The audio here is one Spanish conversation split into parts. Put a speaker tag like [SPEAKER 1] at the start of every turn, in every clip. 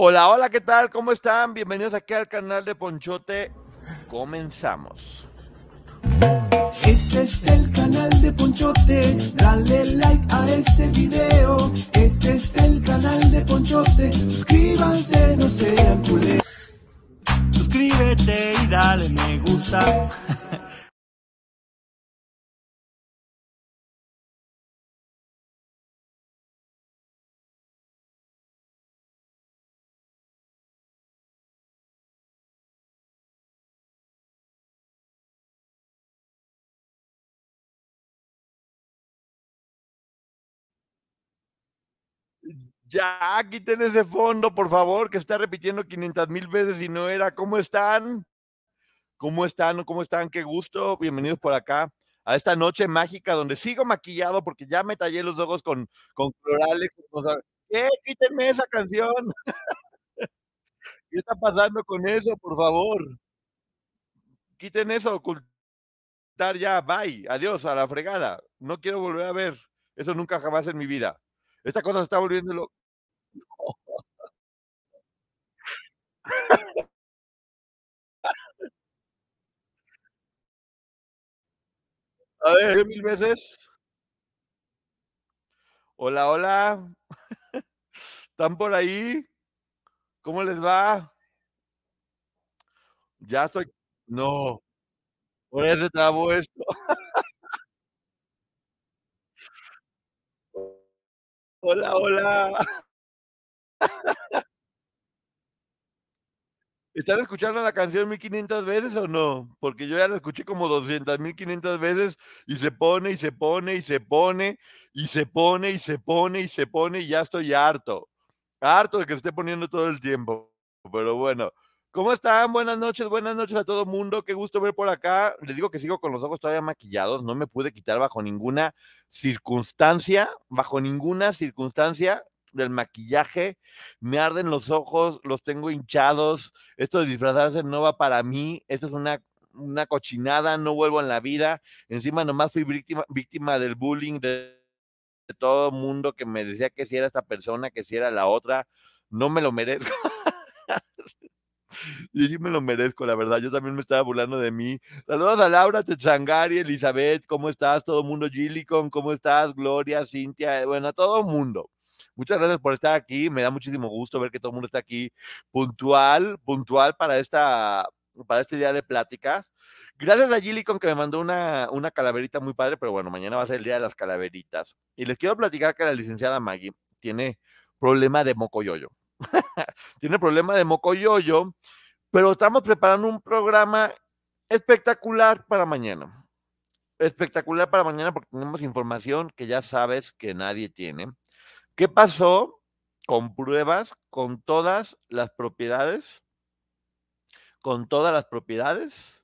[SPEAKER 1] Hola, hola, ¿qué tal? ¿Cómo están? Bienvenidos aquí al canal de Ponchote. Comenzamos.
[SPEAKER 2] Este es el canal de Ponchote, dale like a este video. Este es el canal de Ponchote, suscríbanse, no sean culés.
[SPEAKER 3] Suscríbete y dale me gusta.
[SPEAKER 1] Ya, quiten ese fondo, por favor, que está repitiendo 500 mil veces y no era. ¿Cómo están? ¿Cómo están? ¿Cómo están? Qué gusto. Bienvenidos por acá a esta noche mágica donde sigo maquillado porque ya me tallé los ojos con, con florales. ¿Qué? Quítenme esa canción. ¿Qué está pasando con eso, por favor? Quiten eso, ocultar ya, bye, adiós, a la fregada. No quiero volver a ver eso nunca jamás en mi vida. Esta cosa se está volviendo lo... A ver, mil veces. Hola, hola. ¿Están por ahí? ¿Cómo les va? Ya estoy. No. Por eso trabó esto. Hola, hola. ¿Están escuchando la canción 1500 veces o no? Porque yo ya la escuché como 200, 1500 veces y se pone y se pone y se pone y se pone y se pone y se pone y ya estoy harto. Harto de que se esté poniendo todo el tiempo. Pero bueno, ¿cómo están? Buenas noches, buenas noches a todo mundo. Qué gusto ver por acá. Les digo que sigo con los ojos todavía maquillados. No me pude quitar bajo ninguna circunstancia, bajo ninguna circunstancia del maquillaje, me arden los ojos, los tengo hinchados, esto de disfrazarse no va para mí, esto es una, una cochinada, no vuelvo en la vida, encima nomás fui víctima, víctima del bullying de, de todo mundo que me decía que si era esta persona, que si era la otra, no me lo merezco. Y sí me lo merezco, la verdad. Yo también me estaba burlando de mí. Saludos a Laura Tetzangari, Elizabeth, ¿cómo estás? Todo mundo, Gillicon, ¿cómo estás? Gloria, Cintia, bueno, a todo mundo. Muchas gracias por estar aquí. Me da muchísimo gusto ver que todo el mundo está aquí puntual, puntual para esta para este día de pláticas. Gracias a Gillicon que me mandó una, una calaverita muy padre, pero bueno, mañana va a ser el día de las calaveritas. Y les quiero platicar que la licenciada Maggie tiene problema de mocoyoyo. tiene problema de mocoyoyo, pero estamos preparando un programa espectacular para mañana. Espectacular para mañana porque tenemos información que ya sabes que nadie tiene. ¿Qué pasó con pruebas, con todas las propiedades, con todas las propiedades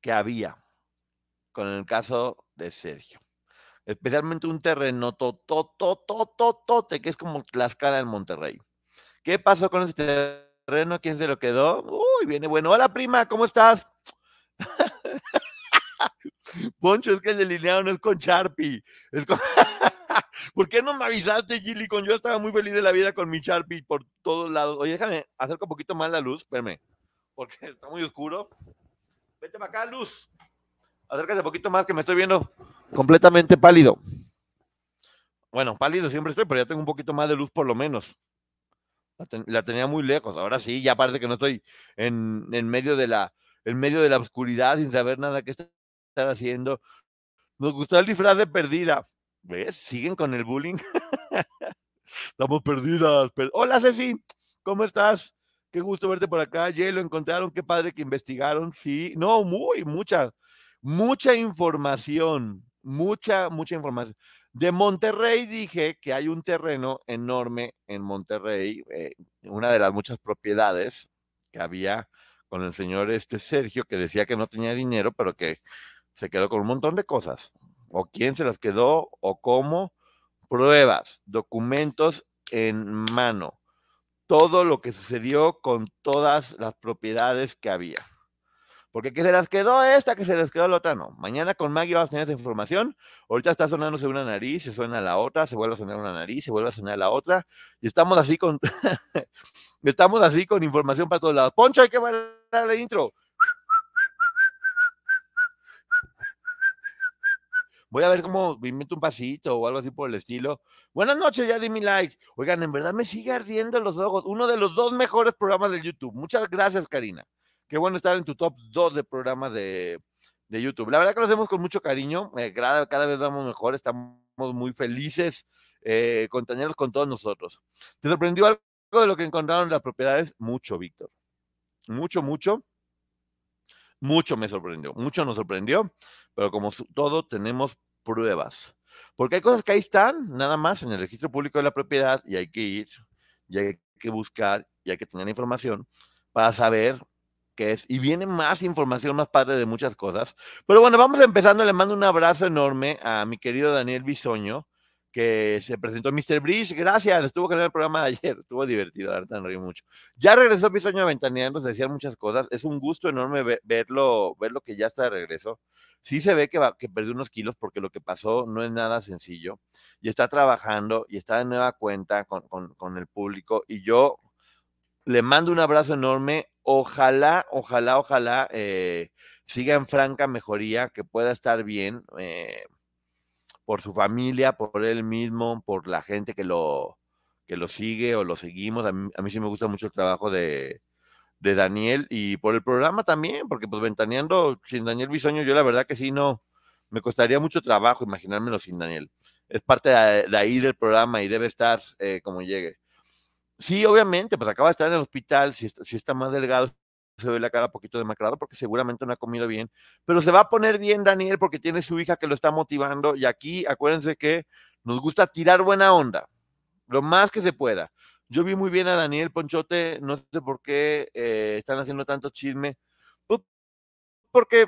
[SPEAKER 1] que había con el caso de Sergio? Especialmente un terreno tototototote, que es como Tlaxcala en Monterrey. ¿Qué pasó con ese terreno? ¿Quién se lo quedó? Uy, viene bueno. Hola, prima, ¿cómo estás? Poncho, es que el delineado no es con Sharpie. Es con... ¿Por qué no me avisaste, Gilly? Con yo estaba muy feliz de la vida con mi Sharpie por todos lados. Oye, déjame acerco un poquito más la luz, espérame, porque está muy oscuro. Vete para acá, Luz. Acércate un poquito más que me estoy viendo completamente pálido. Bueno, pálido siempre estoy, pero ya tengo un poquito más de luz por lo menos. La, ten- la tenía muy lejos. Ahora sí, ya parece que no estoy en, en medio de la, en medio de la oscuridad sin saber nada que estar haciendo. Nos gustó el disfraz de perdida. ¿Ves? Siguen con el bullying. Estamos perdidas. per- Hola, Ceci. ¿Cómo estás? Qué gusto verte por acá. Jay, lo encontraron. Qué padre que investigaron. Sí. No, muy, mucha, mucha información. Mucha, mucha información. De Monterrey dije que hay un terreno enorme en Monterrey, eh, una de las muchas propiedades que había con el señor este Sergio, que decía que no tenía dinero, pero que se quedó con un montón de cosas. O quién se las quedó, o cómo. Pruebas, documentos en mano. Todo lo que sucedió con todas las propiedades que había. Porque que se las quedó esta, que se les quedó la otra, no. Mañana con Maggie vamos a tener esa información. Ahorita está sonándose una nariz, se suena la otra, se vuelve a sonar una nariz, se vuelve a sonar la otra. Y estamos así con, estamos así con información para todos lados. Poncho, hay que bailar la intro. Voy a ver cómo me invento un pasito o algo así por el estilo. Buenas noches, ya di mi like. Oigan, en verdad me sigue ardiendo los ojos. Uno de los dos mejores programas de YouTube. Muchas gracias, Karina. Qué bueno estar en tu top 2 de programas de, de YouTube. La verdad que lo hacemos con mucho cariño. eh, cada, cada vez vamos mejor. Estamos muy felices eh, con tenerlos con todos nosotros. ¿Te sorprendió algo de lo que encontraron en las propiedades? Mucho, Víctor. Mucho, mucho. Mucho me sorprendió. Mucho nos sorprendió. Pero como todo, tenemos pruebas. Porque hay cosas que ahí están, nada más, en el registro público de la propiedad, y hay que ir, y hay que buscar, y hay que tener información para saber qué es. Y viene más información más padre de muchas cosas. Pero bueno, vamos empezando. Le mando un abrazo enorme a mi querido Daniel Bisoño, que se presentó Mr. Bridge. Gracias, estuvo con el programa de ayer. Estuvo divertido, verdad, me reí mucho. Ya regresó Bisoño a Ventaneando, se decían muchas cosas. Es un gusto enorme ve- verlo, que ya está de regreso. Sí se ve que, va- que perdió unos kilos porque lo que pasó no es nada sencillo. Y está trabajando y está de nueva cuenta con- con el público. Y yo le mando un abrazo enorme. Ojalá, ojalá, ojalá eh, siga en franca mejoría, que pueda estar bien eh, por su familia, por él mismo, por la gente que lo, que lo sigue o lo seguimos. A mí, a sí me gusta mucho el trabajo de, de Daniel y por el programa también, porque pues ventaneando sin Daniel Bisoño, yo la verdad que sí no, me costaría mucho trabajo imaginármelo sin Daniel. Es parte de, de ahí del programa y debe estar eh, como llegue. Sí, obviamente, pues acaba de estar en el hospital, si está, si está más delgado, se ve la cara un poquito demacrado porque seguramente no ha comido bien, pero se va a poner bien Daniel porque tiene su hija que lo está motivando y aquí acuérdense que nos gusta tirar buena onda, lo más que se pueda. Yo vi muy bien a Daniel Ponchote, no sé por qué eh, están haciendo tanto chisme, pues, porque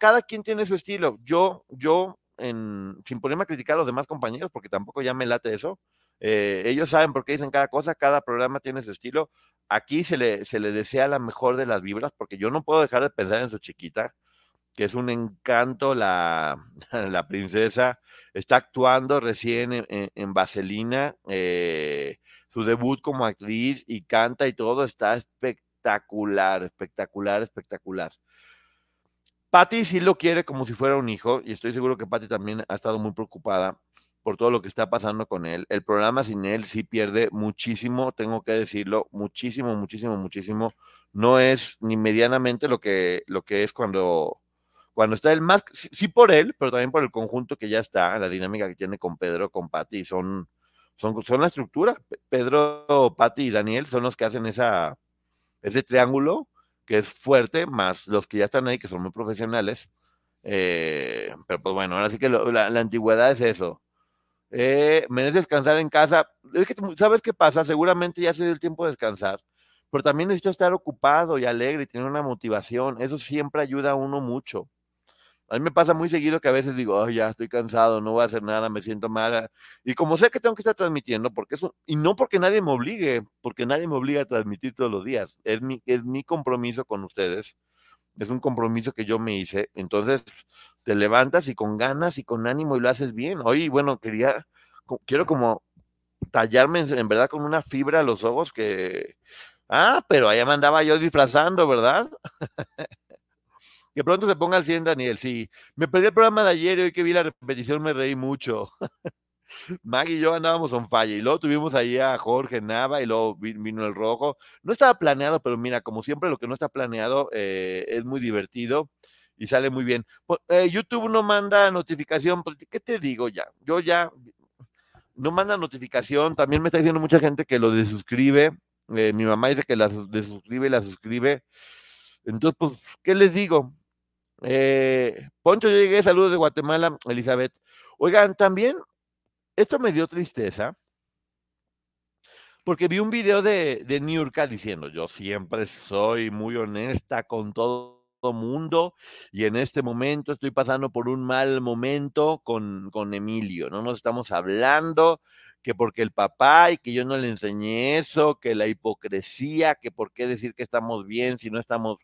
[SPEAKER 1] cada quien tiene su estilo. Yo, yo, en, sin ponerme a criticar a los demás compañeros, porque tampoco ya me late eso, eh, ellos saben por qué dicen cada cosa, cada programa tiene su estilo. Aquí se le, se le desea la mejor de las vibras, porque yo no puedo dejar de pensar en su chiquita, que es un encanto la, la princesa. Está actuando recién en, en, en Vaselina, eh, su debut como actriz y canta y todo está espectacular, espectacular, espectacular. Patty sí lo quiere como si fuera un hijo y estoy seguro que Patty también ha estado muy preocupada por todo lo que está pasando con él. El programa sin él sí pierde muchísimo, tengo que decirlo, muchísimo, muchísimo, muchísimo. No es ni medianamente lo que, lo que es cuando, cuando está él, más, sí, por él, pero también por el conjunto que ya está, la dinámica que tiene con Pedro, con Patty, son, son, son la estructura. Pedro, Patty y Daniel son los que hacen esa, ese triángulo que es fuerte, más los que ya están ahí, que son muy profesionales. Eh, pero pues bueno, ahora sí que lo, la, la, antigüedad es eso. Eh, mereces descansar en casa. Es que, ¿sabes qué pasa? Seguramente ya se dio el tiempo de descansar, pero también necesito estar ocupado y alegre y tener una motivación. Eso siempre ayuda a uno mucho. A mí me pasa muy seguido que a veces digo, oh, ya estoy cansado, no voy a hacer nada, me siento mal. Y como sé que tengo que estar transmitiendo, porque eso, y no porque nadie me obligue, porque nadie me obliga a transmitir todos los días. Es mi, es mi compromiso con ustedes. Es un compromiso que yo me hice. Entonces, te levantas y con ganas y con ánimo y lo haces bien. Hoy, bueno, quería, quiero como tallarme en, en verdad con una fibra a los ojos que, ah, pero allá me andaba yo disfrazando, ¿verdad? Que pronto se ponga al 100, Daniel. Sí, me perdí el programa de ayer y hoy que vi la repetición me reí mucho. Maggie y yo andábamos on falla y luego tuvimos ahí a Jorge Nava y luego vino el rojo. No estaba planeado, pero mira, como siempre lo que no está planeado eh, es muy divertido y sale muy bien. Eh, YouTube no manda notificación, pues, ¿qué te digo ya? Yo ya no manda notificación, también me está diciendo mucha gente que lo desuscribe. Eh, mi mamá dice que la desuscribe y la suscribe. Entonces, pues, ¿qué les digo? Poncho, yo llegué, saludos de Guatemala, Elizabeth. Oigan, también esto me dio tristeza porque vi un video de, de diciendo, yo siempre soy muy honesta con todo mundo y en este momento estoy pasando por un mal momento con, con Emilio, no nos estamos hablando que porque el papá y que yo no le enseñé eso, que la hipocresía, que por qué decir que estamos bien si no estamos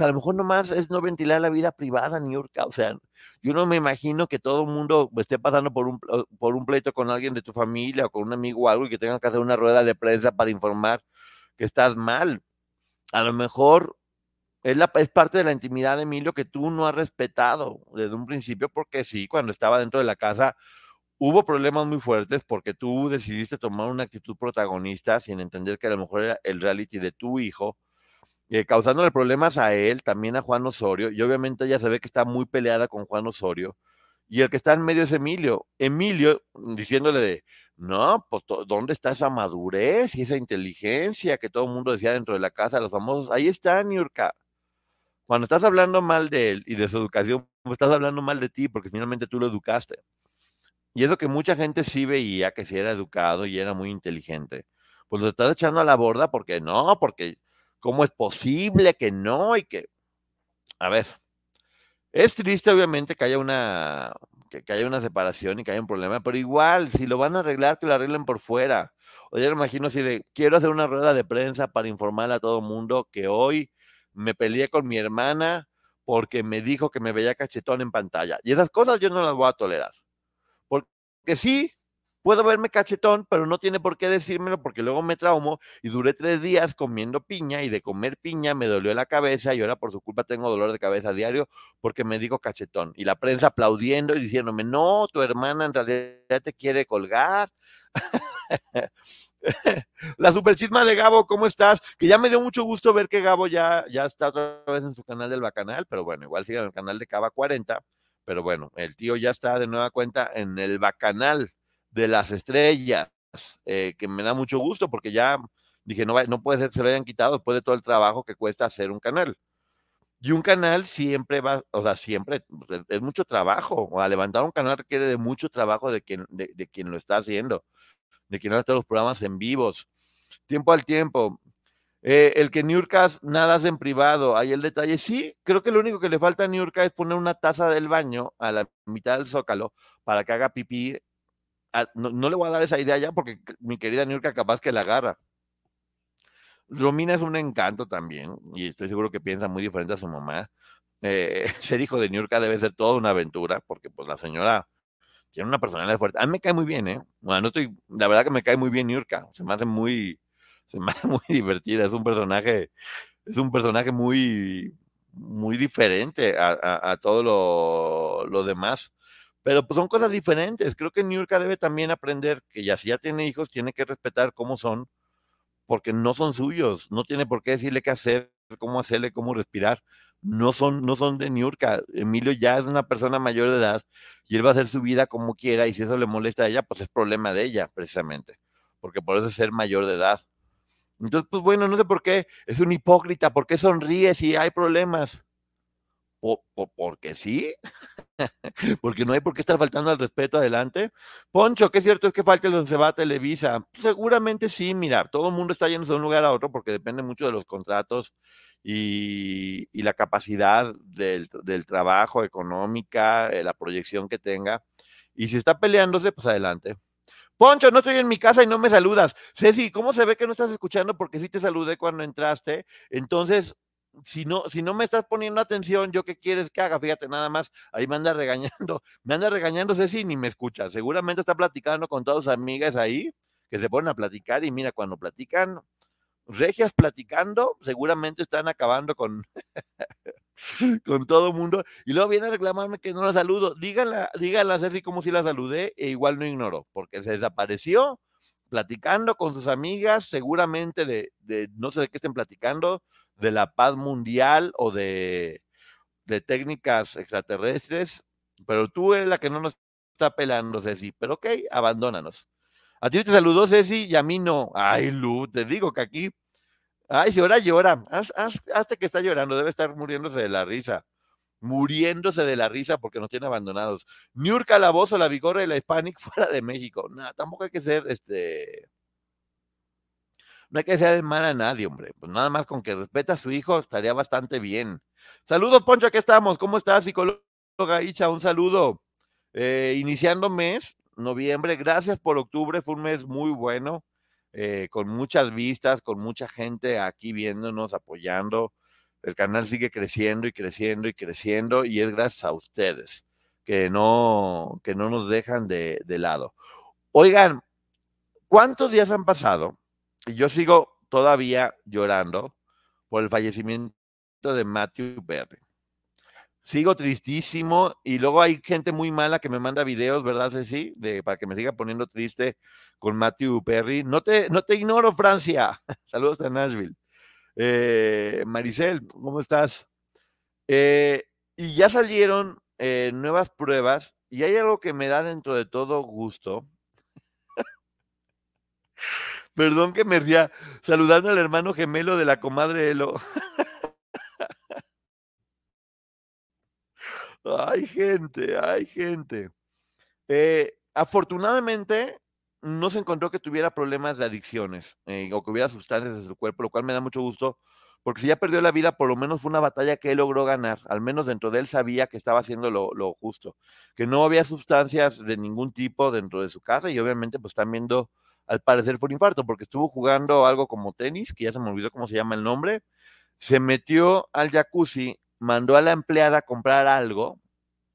[SPEAKER 1] a lo mejor nomás es no ventilar la vida privada, New York. O sea, yo no me imagino que todo el mundo esté pasando por un, por un pleito con alguien de tu familia o con un amigo o algo y que tengan que hacer una rueda de prensa para informar que estás mal. A lo mejor es, la, es parte de la intimidad de Emilio que tú no has respetado desde un principio, porque sí, cuando estaba dentro de la casa hubo problemas muy fuertes porque tú decidiste tomar una actitud protagonista sin entender que a lo mejor era el reality de tu hijo eh, causándole problemas a él, también a Juan Osorio, y obviamente ella se ve que está muy peleada con Juan Osorio, y el que está en medio es Emilio. Emilio diciéndole de, no, pues ¿dónde está esa madurez y esa inteligencia que todo el mundo decía dentro de la casa, los famosos? Ahí está, Niurka. Cuando estás hablando mal de él y de su educación, pues, estás hablando mal de ti porque finalmente tú lo educaste. Y eso que mucha gente sí veía que sí era educado y era muy inteligente. Pues lo estás echando a la borda porque no, porque ¿Cómo es posible que no? Y que, a ver, es triste obviamente que haya una, que, haya una separación y que haya un problema, pero igual, si lo van a arreglar, que lo arreglen por fuera. O ya me imagino así de, quiero hacer una rueda de prensa para informar a todo mundo que hoy me peleé con mi hermana porque me dijo que me veía cachetón en pantalla. Y esas cosas yo no las voy a tolerar. Porque sí, Puedo verme cachetón, pero no tiene por qué decírmelo porque luego me traumo y duré tres días comiendo piña y de comer piña me dolió la cabeza y ahora por su culpa tengo dolor de cabeza diario porque me digo cachetón. Y la prensa aplaudiendo y diciéndome, no, tu hermana en realidad te quiere colgar. la super chisma de Gabo, ¿cómo estás? Que ya me dio mucho gusto ver que Gabo ya, ya está otra vez en su canal del Bacanal, pero bueno, igual sigue en el canal de Cava 40. Pero bueno, el tío ya está de nueva cuenta en el Bacanal de las estrellas, eh, que me da mucho gusto porque ya dije, no, no puede ser que se lo hayan quitado después de todo el trabajo que cuesta hacer un canal. Y un canal siempre va, o sea, siempre pues, es mucho trabajo. O sea, levantar un canal requiere de mucho trabajo de quien, de, quien lo está haciendo, de quien hace los programas en vivos. Tiempo al tiempo. Eh, el que Niurkas nada hace en privado, ahí el detalle. Sí, creo que lo único que le falta a Niurka es poner una taza del baño a la mitad del zócalo para que haga pipí no, le voy a dar esa idea ya porque mi querida Nurka capaz que la agarra. Romina es un encanto también y estoy seguro que piensa muy diferente a su mamá. Eh, ser hijo de Nurka debe ser toda una aventura porque pues la señora tiene una personalidad fuerte. A mí me cae muy bien, ¿eh? Bueno, no estoy, la verdad que me cae muy bien Nurka. Se me hace muy, se me muy divertida. Es un personaje, es un personaje muy, muy diferente a, a, todo lo, lo demás. Pero pues son cosas diferentes. Creo que Niurka debe también aprender que ya si ya tiene hijos, tiene que respetar cómo son, porque no son suyos. No tiene por qué decirle qué hacer, cómo hacerle, cómo respirar. No son, no son de Niurka. Emilio ya es una persona mayor de edad y él va a hacer su vida como quiera y si eso le molesta a ella, pues es problema de ella, precisamente. Porque por eso es ser mayor de edad. Entonces, pues bueno, no sé por qué es un hipócrita, ¿por qué sonríe si hay problemas? Porque sí, porque no hay por qué estar faltando al respeto adelante. Poncho, ¿qué cierto es que falta el se va a Televisa? Seguramente sí, mira, todo el mundo está yendo de un lugar a otro porque depende mucho de los contratos y, la capacidad del, trabajo, económica, eh, la proyección que tenga. Y si está peleándose, pues adelante. Poncho, no estoy en mi casa y no me saludas. Ceci, ¿cómo se ve que no estás escuchando? Porque sí te saludé cuando entraste. Entonces, si no, si no me estás poniendo atención, ¿yo qué quieres que haga? Fíjate, nada más, ahí me anda regañando, me anda regañando Ceci ni me escucha. Seguramente está platicando con todas sus amigas ahí, que se ponen a platicar y mira, cuando platican, regias platicando, seguramente están acabando con, con todo mundo. Y luego viene a reclamarme que no la saludo. Díganla, díganla a Ceci como si la saludé e igual no ignoró, porque se desapareció platicando con sus amigas, seguramente de, de no sé de qué estén platicando, de la paz mundial o de, de técnicas extraterrestres, pero tú eres la que no nos está pelando, Ceci. Pero ok, abandónanos. A ti te saludó Ceci y a mí no. Ay, Lu, te digo que aquí. Ay, si ahora llora. hasta que está llorando, debe estar muriéndose de la risa. Muriéndose de la risa porque nos tiene abandonados. New Calabozo, la Vigorra y la Hispanic fuera de México. No, tampoco hay que ser este. No hay que ser mal a nadie, hombre. Pues nada más con que respeta a su hijo estaría bastante bien. Saludos, Poncho, aquí estamos. ¿Cómo estás, psicóloga Icha? Un saludo. Eh, iniciando mes, noviembre, gracias por octubre, fue un mes muy bueno, eh, con muchas vistas, con mucha gente aquí viéndonos, apoyando. El canal sigue creciendo y creciendo y creciendo y es gracias a ustedes que no, que no nos dejan de, de lado. Oigan, ¿cuántos días han pasado? Y yo sigo todavía llorando por el fallecimiento de Matthew Perry. Sigo tristísimo y luego hay gente muy mala que me manda videos, ¿verdad, Ceci? De, para que me siga poniendo triste con Matthew Perry. No te, no te ignoro, Francia. Saludos a Nashville. Eh, Maricel, ¿cómo estás? Eh, y ya salieron eh, nuevas pruebas y hay algo que me da dentro de todo gusto. Perdón que me ría, saludando al hermano gemelo de la comadre Elo. Hay gente, hay gente. Eh, afortunadamente, no se encontró que tuviera problemas de adicciones eh, o que hubiera sustancias en su cuerpo, lo cual me da mucho gusto, porque si ya perdió la vida, por lo menos fue una batalla que él logró ganar. Al menos dentro de él sabía que estaba haciendo lo, lo justo, que no había sustancias de ningún tipo dentro de su casa y obviamente pues están viendo, al parecer fue un infarto, porque estuvo jugando algo como tenis, que ya se me olvidó cómo se llama el nombre, se metió al jacuzzi mandó a la empleada a comprar algo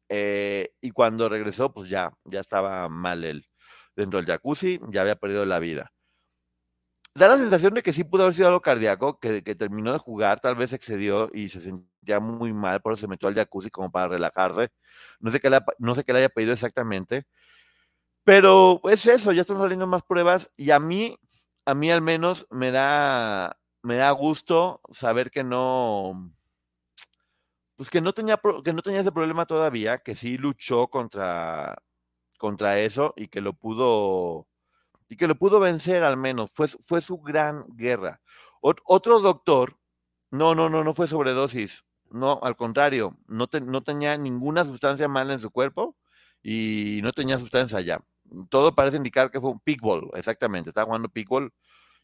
[SPEAKER 1] eh, y cuando regresó, pues ya, ya estaba mal él dentro del jacuzzi, ya había perdido la vida. Da la sensación de que sí pudo haber sido algo cardíaco, que, terminó de jugar, tal vez excedió y se sentía muy mal, por eso se metió al jacuzzi como para relajarse. No sé qué no sé qué le haya pedido exactamente, pero es eso, ya están saliendo más pruebas y a mí, a mí al menos me da, me da gusto saber que no, pues que no tenía, que no tenía ese problema todavía, que sí luchó contra, contra eso y que lo pudo, y que lo pudo vencer al menos. Fue, fue su gran guerra. otro doctor, no, no, no, no fue sobredosis. No, al contrario, no, no tenía ninguna sustancia mala en su cuerpo y no tenía sustancia ya. Todo parece indicar que fue un pickball, exactamente. Estaba jugando pickball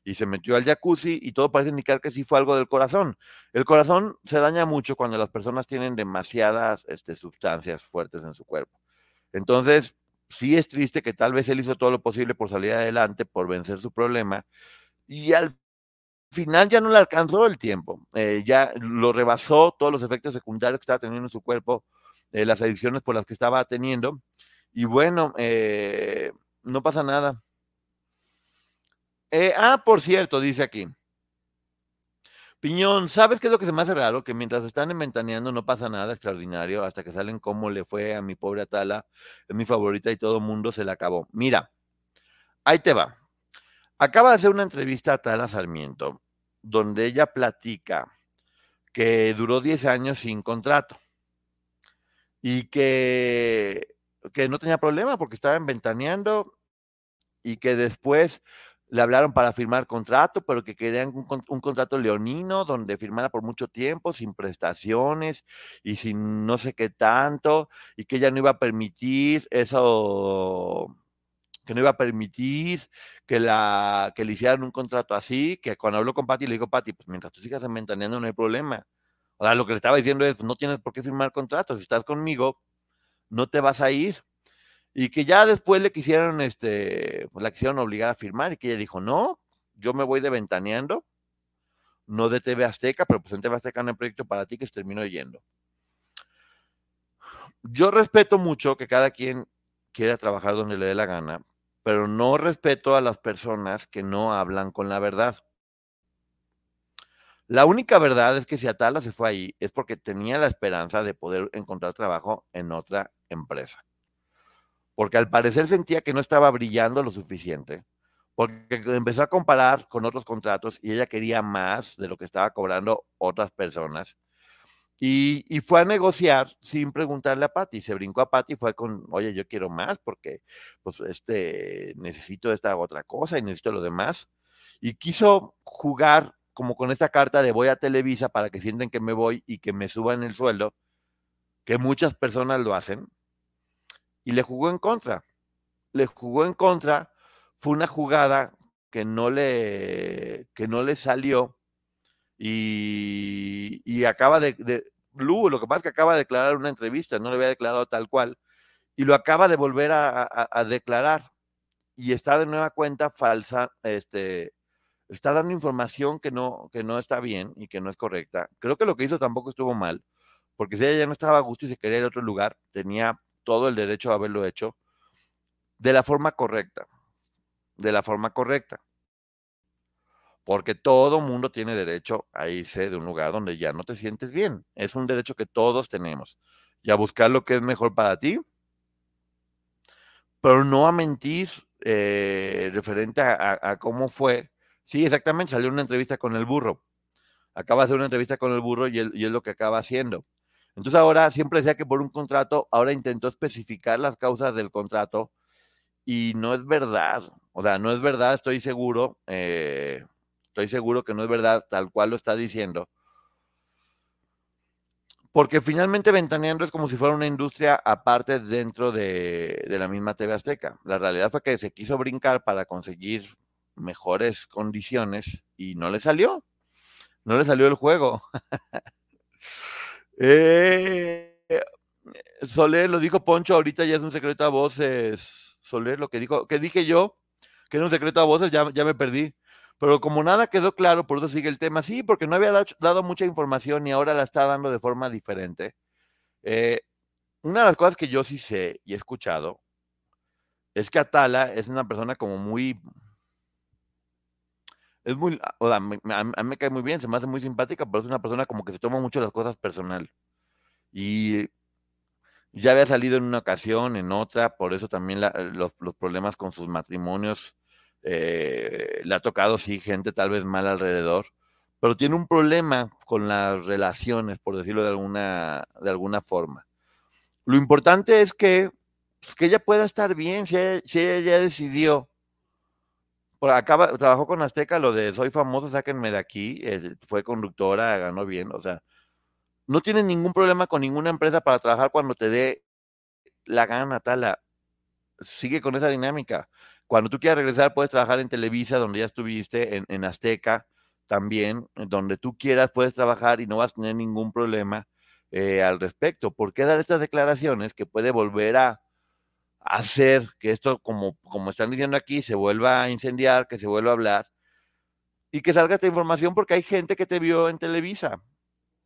[SPEAKER 1] y se metió al jacuzzi y todo parece indicar que sí fue algo del corazón. El corazón se daña mucho cuando las personas tienen demasiadas este, sustancias fuertes en su cuerpo. Entonces, sí es triste que tal vez él hizo todo lo posible por salir adelante, por vencer su problema, y al final ya no le alcanzó el tiempo, eh, ya lo rebasó todos los efectos secundarios que estaba teniendo en su cuerpo, las adicciones por las que estaba teniendo, y bueno, eh, no pasa nada, eh, ah, por cierto, dice aquí. Piñón, ¿sabes qué es lo que se me hace raro? Que mientras están inventaneando no pasa nada extraordinario hasta que salen cómo le fue a mi pobre Atala, es mi favorita y todo mundo se la acabó. Mira, ahí te va. Acaba de hacer una entrevista a Atala Sarmiento, donde ella platica que duró 10 años sin contrato y que, que no tenía problema porque estaba inventaneando y que después le hablaron para firmar contrato, pero que querían un, contrato leonino donde firmara por mucho tiempo, sin prestaciones y sin no sé qué tanto, y que ella no iba a permitir eso, que no iba a permitir que, la, que le hicieran un contrato así, que cuando habló con Pati le dijo, Pati, pues mientras tú sigas ventaneando no hay problema. O sea, lo que le estaba diciendo es, no tienes por qué firmar contrato, si estás conmigo, no te vas a ir y que ya después le quisieron, este, pues la quisieron obligar a firmar y que ella dijo, no, yo me voy de ventaneando, no de TV Azteca, pero pues en TV Azteca no hay proyecto para ti que se terminó yendo. Yo respeto mucho que cada quien quiera trabajar donde le dé la gana, pero no respeto a las personas que no hablan con la verdad. La única verdad es que si Atala se fue ahí es porque tenía la esperanza de poder encontrar trabajo en otra empresa. Porque al parecer sentía que no estaba brillando lo suficiente, porque empezó a comparar con otros contratos y ella quería más de lo que estaba cobrando otras personas. Y, fue a negociar sin preguntarle a Patty. Se brincó a Patty y fue con, oye, yo quiero más porque pues este necesito esta otra cosa y necesito lo demás. Y quiso jugar como con esta carta de voy a Televisa para que sienten que me voy y que me suban el sueldo, que muchas personas lo hacen, y le jugó en contra. Le jugó en contra, fue una jugada que no le, que no le salió y, y acaba de, de, Lu, lo que pasa es que acaba de declarar una entrevista, no le había declarado tal cual, y lo acaba de volver a, a, a declarar y está de nueva cuenta falsa, este, está dando información que no, que no está bien y que no es correcta. Creo que lo que hizo tampoco estuvo mal, porque si ella ya no estaba a gusto y se quería ir a otro lugar, tenía todo el derecho a haberlo hecho de la forma correcta, de la forma correcta. Porque todo mundo tiene derecho a irse de un lugar donde ya no te sientes bien. Es un derecho que todos tenemos. Y a buscar lo que es mejor para ti, pero no a mentir eh, referente a, cómo fue Sí, exactamente, salió una entrevista con el burro. Acaba de hacer una entrevista con el burro y, es lo que acaba haciendo. Entonces ahora siempre decía que por un contrato, ahora intentó especificar las causas del contrato y no es verdad. O sea, no es verdad, estoy seguro, eh, estoy seguro que no es verdad tal cual lo está diciendo. Porque finalmente Ventaneando es como si fuera una industria aparte dentro de, de la misma TV Azteca. La realidad fue que se quiso brincar para conseguir mejores condiciones y no le salió. No le salió el juego. eh, Soler, lo dijo Poncho, ahorita ya es un secreto a voces. Soler, lo que dijo, que dije yo, que era un secreto a voces, ya, ya me perdí. Pero como nada quedó claro, por eso sigue el tema. Sí, porque no había dado, mucha información y ahora la está dando de forma diferente. Eh, una de las cosas que yo sí sé y he escuchado es que Atala es una persona como muy, es muy, o sea, me, a, a, mí me cae muy bien, se me hace muy simpática, pero es una persona como que se toma mucho las cosas personal. Y ya había salido en una ocasión, en otra, por eso también la, los, los, problemas con sus matrimonios, eh, le ha tocado, sí, gente tal vez mal alrededor, pero tiene un problema con las relaciones, por decirlo de alguna, de alguna forma. Lo importante es que, pues, que ella pueda estar bien, si ella, si ella ya decidió por acá trabajó con Azteca lo de soy famoso, sáquenme de aquí, eh, fue conductora, ganó bien, o sea, no tienes ningún problema con ninguna empresa para trabajar cuando te dé la gana, Tala. Sigue con esa dinámica. Cuando tú quieras regresar, puedes trabajar en Televisa, donde ya estuviste, en, Azteca también, donde tú quieras, puedes trabajar y no vas a tener ningún problema eh, al respecto. ¿Por qué dar estas declaraciones que puede volver a, hacer que esto, como, como están diciendo aquí, se vuelva a incendiar, que se vuelva a hablar y que salga esta información porque hay gente que te vio en Televisa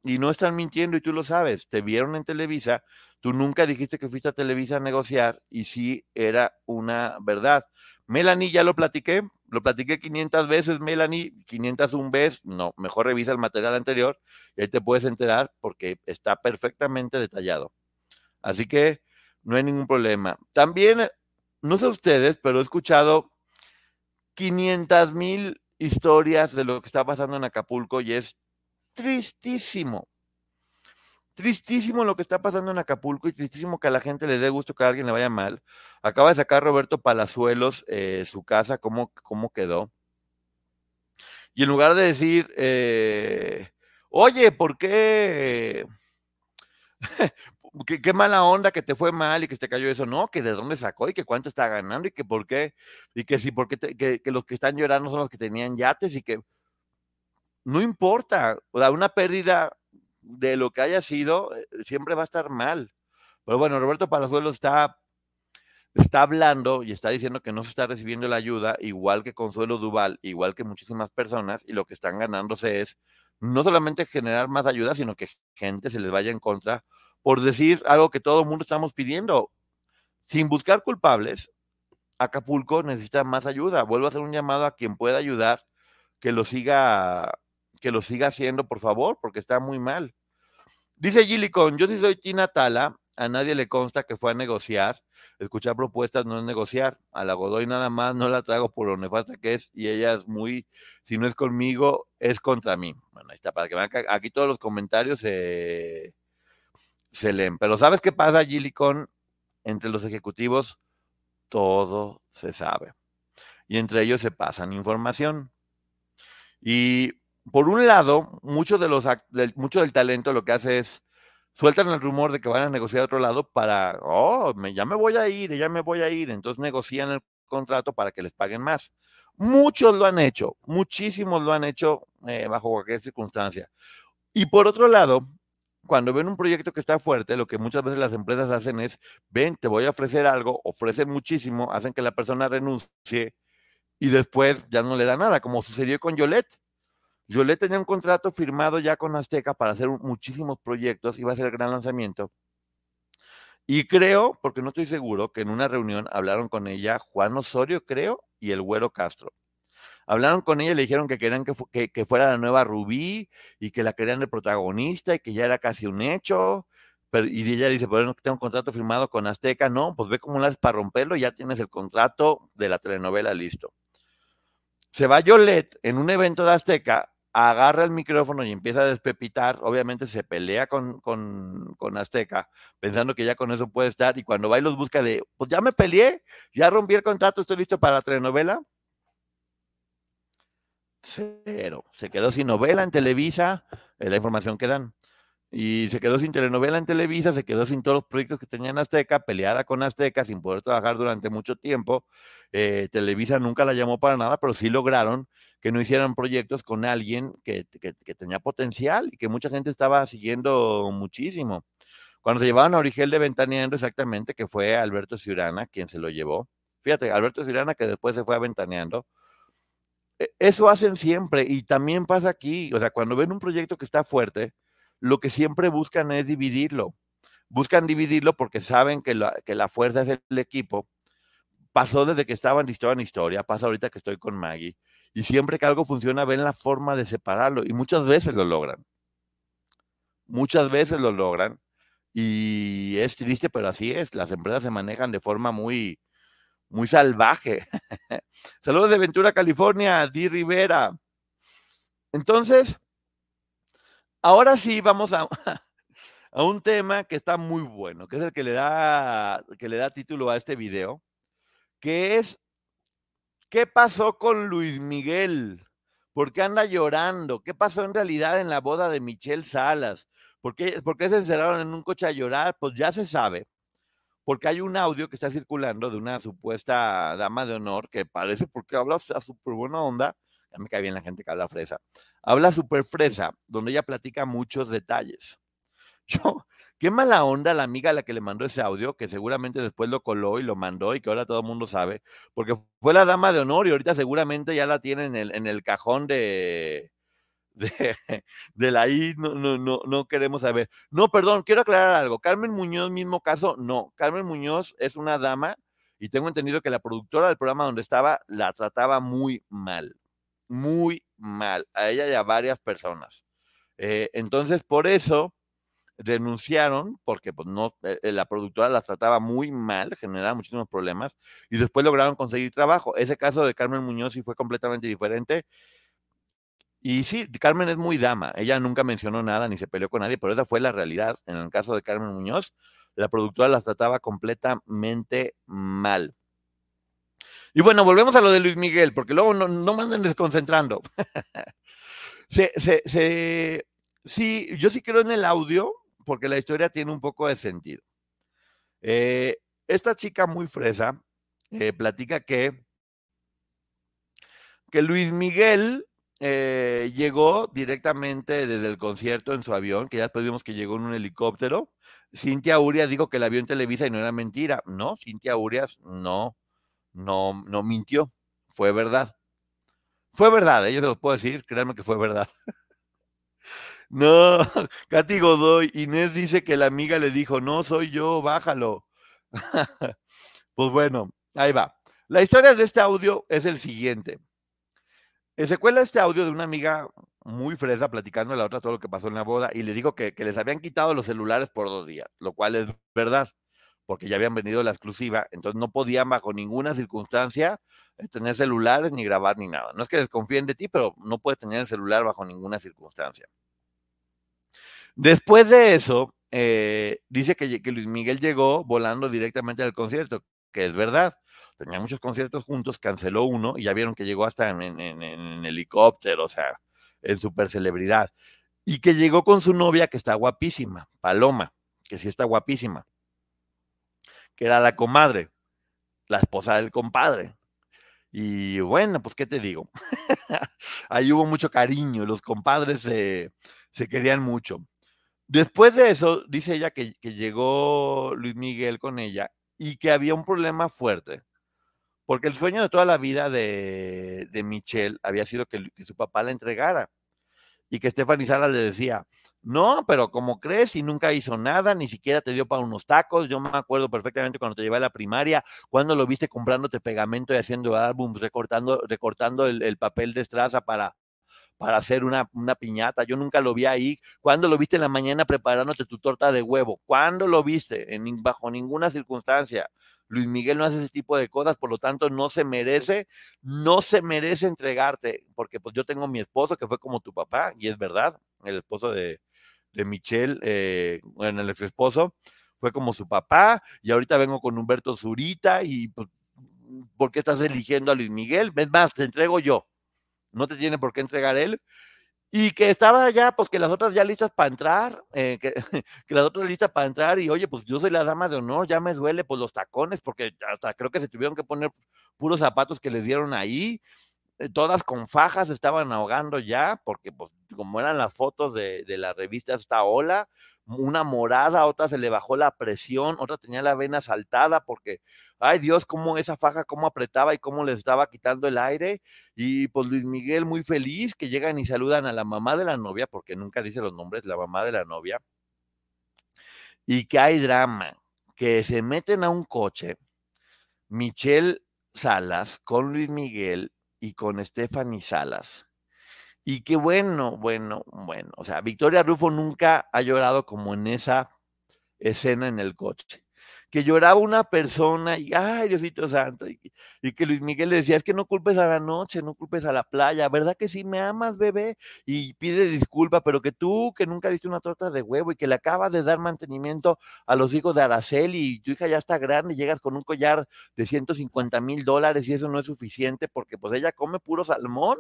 [SPEAKER 1] y no están mintiendo y tú lo sabes, te vieron en Televisa, tú nunca dijiste que fuiste a Televisa a negociar y sí era una verdad. Melanie, ya lo platiqué, lo platiqué 500 veces, Melanie, 501 veces, no, mejor revisa el material anterior y ahí te puedes enterar porque está perfectamente detallado. Así que no hay ningún problema. También, no sé ustedes, pero he escuchado 500 mil historias de lo que está pasando en Acapulco y es tristísimo. Tristísimo lo que está pasando en Acapulco y tristísimo que a la gente le dé gusto que a alguien le vaya mal. Acaba de sacar Roberto Palazuelos eh, su casa, cómo, cómo quedó. Y en lugar de decir, eh, oye, ¿por qué? Qué, qué, mala onda que te fue mal y que te cayó eso, no, que de dónde sacó y que cuánto está ganando y que por qué, y que si por qué te, que, que, los que están llorando son los que tenían yates y que no importa, o sea, una pérdida de lo que haya sido eh, siempre va a estar mal. Pero bueno, Roberto Palazuelo está, está hablando y está diciendo que no se está recibiendo la ayuda, igual que Consuelo Duval, igual que muchísimas personas, y lo que están ganándose es no solamente generar más ayuda, sino que gente se les vaya en contra por decir algo que todo el mundo estamos pidiendo. Sin buscar culpables, Acapulco necesita más ayuda. Vuelvo a hacer un llamado a quien pueda ayudar, que lo siga, que lo siga haciendo, por favor, porque está muy mal. Dice Gilicon, yo sí soy Tina Tala, a nadie le consta que fue a negociar. Escuchar propuestas no es negociar. A la Godoy nada más no la trago por lo nefasta que es y ella es muy, si no es conmigo, es contra mí. Bueno, ahí está, para que vean aquí todos los comentarios se leen. Pero ¿sabes qué pasa, Gilicon? Entre los ejecutivos, todo se sabe. Y entre ellos se pasan información. Y por un lado, mucho, de los, del, mucho del talento lo que hace es sueltan el rumor de que van a negociar a otro lado para, oh, me, ya me voy a ir, ya me voy a ir. Entonces negocian el contrato para que les paguen más. Muchos lo han hecho, muchísimos lo han hecho eh, bajo cualquier circunstancia. Y por otro lado, cuando ven un proyecto que está fuerte, lo que muchas veces las empresas hacen es, ven, te voy a ofrecer algo, ofrecen muchísimo, hacen que la persona renuncie y después ya no le da nada, como sucedió con Yolette. Yolette tenía un contrato firmado ya con Azteca para hacer muchísimos proyectos, iba a ser el gran lanzamiento. Y creo, porque no estoy seguro, que en una reunión hablaron con ella Juan Osorio, creo, y el Güero Castro. Hablaron con ella y le dijeron que querían que, que, fuera la nueva Rubí y que la querían de protagonista y que ya era casi un hecho. Pero, y ella dice, pero no tengo un contrato firmado con Azteca. No, pues ve cómo la para romperlo y ya tienes el contrato de la telenovela listo. Se va Yolette en un evento de Azteca, agarra el micrófono y empieza a despepitar. Obviamente se pelea con, con, con, Azteca, pensando que ya con eso puede estar. Y cuando va y los busca de, pues ya me peleé, ya rompí el contrato, estoy listo para la telenovela. Cero. Se quedó sin novela en Televisa, es la información que dan. Y se quedó sin telenovela en Televisa, se quedó sin todos los proyectos que tenía en Azteca, peleada con Azteca sin poder trabajar durante mucho tiempo. Eh, Televisa nunca la llamó para nada, pero sí lograron que no hicieran proyectos con alguien que, que, tenía potencial y que mucha gente estaba siguiendo muchísimo. Cuando se llevaban a Origel de Ventaneando, exactamente, que fue Alberto Ciurana quien se lo llevó. Fíjate, Alberto Ciurana que después se fue a Ventaneando, eso hacen siempre y también pasa aquí, o sea, cuando ven un proyecto que está fuerte, lo que siempre buscan es dividirlo. Buscan dividirlo porque saben que la, que la fuerza es el equipo. Pasó desde que estaban de historia en historia, pasa ahorita que estoy con Maggie. Y siempre que algo funciona, ven la forma de separarlo y muchas veces lo logran. Muchas veces lo logran. Y es triste, pero así es. Las empresas se manejan de forma muy, muy salvaje. Saludos de Ventura, California, Di Rivera. Entonces, ahora sí vamos a, a, un tema que está muy bueno, que es el que le da, que le da título a este video, que es ¿qué pasó con Luis Miguel? ¿Por qué anda llorando? ¿Qué pasó en realidad en la boda de Michelle Salas? ¿Por ¿Por qué se encerraron en un coche a llorar? Pues ya se sabe porque hay un audio que está circulando de una supuesta dama de honor que parece porque habla súper buena onda, ya me cae bien la gente que habla fresa, habla súper fresa, donde ella platica muchos detalles. Yo, qué mala onda la amiga a la que le mandó ese audio, que seguramente después lo coló y lo mandó y que ahora todo el mundo sabe, porque fue la dama de honor y ahorita seguramente ya la tiene en el, en el cajón de, de, la I no, no, no, no queremos saber. No, perdón, quiero aclarar algo. Carmen Muñoz, mismo caso, no. Carmen Muñoz es una dama y tengo entendido que la productora del programa donde estaba la trataba muy mal, muy mal, a ella y a varias personas. Eh, entonces, por eso denunciaron, porque pues, no, eh, la productora las trataba muy mal, generaba muchísimos problemas, y después lograron conseguir trabajo. Ese caso de Carmen Muñoz sí fue completamente diferente. Y sí, Carmen es muy dama. Ella nunca mencionó nada ni se peleó con nadie, pero esa fue la realidad. En el caso de Carmen Muñoz, la productora las trataba completamente mal. Y bueno, volvemos a lo de Luis Miguel, porque luego no, no me anden desconcentrando. se, sí, yo sí creo en el audio, porque la historia tiene un poco de sentido. Eh, esta chica muy fresa eh, platica que, que Luis Miguel eh, llegó directamente desde el concierto en su avión, que ya después que llegó en un helicóptero. Cintia Urias dijo que la vio en Televisa y no era mentira. No, Cintia Urias no, no, no mintió. Fue verdad. Fue verdad, ellos ¿eh? se los puedo decir, créanme que fue verdad. no, Katy Godoy, Inés dice que la amiga le dijo, no soy yo, bájalo. pues bueno, ahí va. La historia de este audio es el siguiente. Eh, se cuela este audio de una amiga muy fresa, platicando a la otra todo lo que pasó en la boda, y le que, que les habían quitado los celulares por dos días, lo cual es verdad, porque ya habían venido la exclusiva, entonces no podían bajo ninguna circunstancia eh, tener celulares ni grabar ni nada. No es que desconfíen de ti, pero no puedes tener el celular bajo ninguna circunstancia. Después de eso, eh, dice que, que Luis Miguel llegó volando directamente al concierto, que es verdad. Tenía muchos conciertos juntos, canceló uno y ya vieron que llegó hasta en, en, en helicóptero, o sea, en super celebridad. Y que llegó con su novia, que está guapísima, Paloma, que sí está guapísima, que era la comadre, la esposa del compadre. Y bueno, pues, ¿qué te digo? Ahí hubo mucho cariño, los compadres se, se querían mucho. Después de eso, dice ella que, que, llegó Luis Miguel con ella y que había un problema fuerte, porque el sueño de toda la vida de, de Michelle había sido que, su papá la entregara y que Stephanie Sala le decía, no, pero como crees y nunca hizo nada, ni siquiera te dio para unos tacos. Yo me acuerdo perfectamente cuando te llevé a la primaria, cuando lo viste comprándote pegamento y haciendo álbums, recortando, recortando el, el papel de estraza para, para hacer una, una, piñata. Yo nunca lo vi ahí. ¿Cuándo lo viste en la mañana preparándote tu torta de huevo? ¿Cuándo lo viste? En, bajo ninguna circunstancia. Luis Miguel no hace ese tipo de cosas, por lo tanto no se merece, no se merece entregarte, porque pues yo tengo mi esposo que fue como tu papá, y es verdad, el esposo de, de Michelle, eh, bueno, el ex esposo, fue como su papá, y ahorita vengo con Humberto Zurita, y pues, ¿por qué estás eligiendo a Luis Miguel? Es más, te entrego yo, no te tiene por qué entregar él, y que estaba ya, pues que las otras ya listas para entrar, eh, que, que, las otras listas para entrar, y oye, pues yo soy la dama de honor, ya me duele pues los tacones, porque hasta creo que se tuvieron que poner puros zapatos que les dieron ahí, eh, todas con fajas estaban ahogando ya, porque pues como eran las fotos de, de la revista esta ola, una morada, otra se le bajó la presión, otra tenía la vena saltada porque, ay Dios, cómo esa faja, cómo apretaba y cómo les estaba quitando el aire. Y pues Luis Miguel muy feliz que llegan y saludan a la mamá de la novia, porque nunca dice los nombres, la mamá de la novia. Y que hay drama, que se meten a un coche, Michelle Salas con Luis Miguel y con Stephanie Salas y qué bueno, bueno, bueno. O sea, Victoria Rufo nunca ha llorado como en esa escena en el coche que lloraba una persona y, ay, Diosito Santo, y, que Luis Miguel le decía, es que no culpes a la noche, no culpes a la playa, ¿verdad que sí me amas, bebé? Y pide disculpa, pero que tú, que nunca diste una torta de huevo y que le acabas de dar mantenimiento a los hijos de Araceli y tu hija ya está grande llegas con un collar de 150 mil dólares y eso no es suficiente porque pues ella come puro salmón,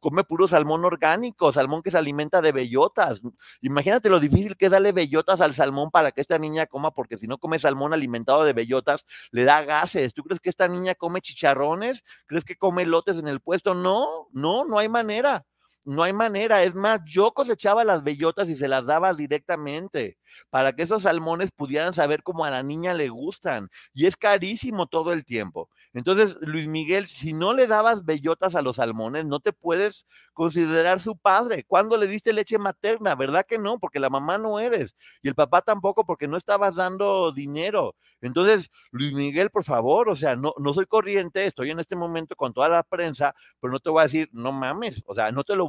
[SPEAKER 1] come puro salmón orgánico, salmón que se alimenta de bellotas. Imagínate lo difícil que es darle bellotas al salmón para que esta niña coma, porque si no come salmón alimentado de bellotas, le da gases. ¿Tú crees que esta niña come chicharrones? ¿Crees que come lotes en el puesto? No, no, no hay manera. No hay manera. Es más, yo cosechaba las bellotas y se las daba directamente para que esos salmones pudieran saber cómo a la niña le gustan. Y es carísimo todo el tiempo. Entonces, Luis Miguel, si no le dabas bellotas a los salmones, no te puedes considerar su padre. ¿Cuándo le diste leche materna? ¿Verdad que no? Porque la mamá no eres. Y el papá tampoco, porque no estabas dando dinero. Entonces, Luis Miguel, por favor, o sea, no, no soy corriente, estoy en este momento con toda la prensa, pero no te voy a decir, no mames, o sea, no te lo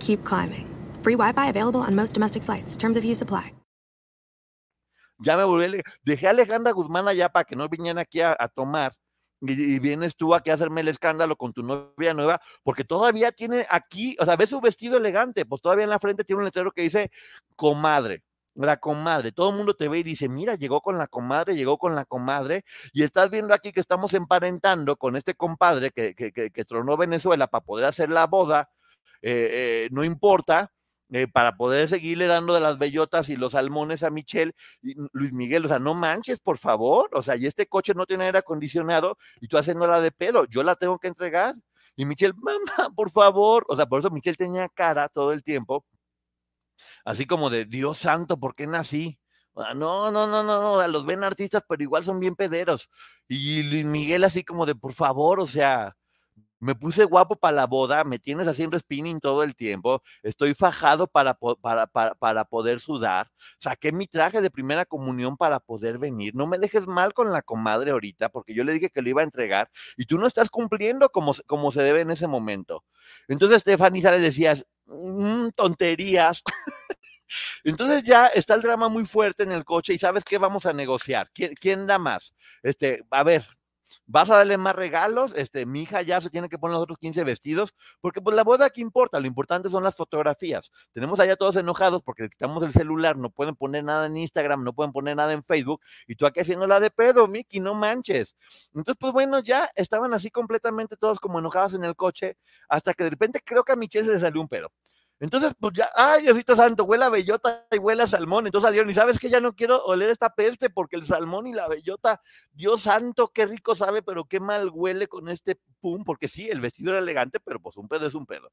[SPEAKER 4] Keep climbing. Free Wi Fi available on most domestic flights. Terms of use apply.
[SPEAKER 1] Ya me volví, dejé a Alejandra Guzmán allá para que no vinieran aquí a, a tomar. Y, y, vienes tú aquí a hacerme el escándalo con tu novia nueva, porque todavía tiene aquí, o sea, ves su vestido elegante, pues todavía en la frente tiene un letrero que dice comadre la comadre. Todo el mundo te ve y dice, mira, llegó con la comadre, llegó con la comadre, y estás viendo aquí que estamos emparentando con este compadre que, que, que, que tronó Venezuela para poder hacer la boda, eh, eh, no importa, eh, para poder seguirle dando de las bellotas y los salmones a Michelle y Luis Miguel, o sea, no manches, por favor, o sea, y este coche no tiene aire acondicionado y tú haciéndola de pedo, yo la tengo que entregar. Y Michelle, mamá, por favor, o sea, por eso Michelle tenía cara todo el tiempo así como de Dios santo, ¿por qué nací? No, no, no, no, no, los ven artistas, pero igual son bien pederos. Y Luis Miguel así como de, por favor, o sea, me puse guapo para la boda, me tienes haciendo spinning todo el tiempo, estoy fajado para, para, para, para, poder sudar, saqué mi traje de primera comunión para poder venir, no me dejes mal con la comadre ahorita, porque yo le dije que lo iba a entregar y tú no estás cumpliendo como, como se debe en ese momento. Entonces Stephanie le decías, mm, tonterías. Entonces ya está el drama muy fuerte en el coche y sabes qué vamos a negociar. ¿Quién, quién da más? Este, a ver, vas a darle más regalos, este, mi hija ya se tiene que poner los otros 15 vestidos, porque pues la boda ¿qué importa, lo importante son las fotografías. Tenemos allá todos enojados porque quitamos el celular, no pueden poner nada en Instagram, no pueden poner nada en Facebook, y tú aquí haciendo la de pedo, Miki, no manches. Entonces, pues bueno, ya estaban así completamente todos como enojados en el coche, hasta que de repente creo que a Michelle se le salió un pedo. Entonces, pues ya, ay, Diosito Santo, huele a bellota y huele a salmón. Entonces salieron, y sabes que ya no quiero oler esta peste porque el salmón y la bellota, Dios santo, qué rico sabe, pero qué mal huele con este pum, porque sí, el vestido era elegante, pero pues un pedo es un pedo.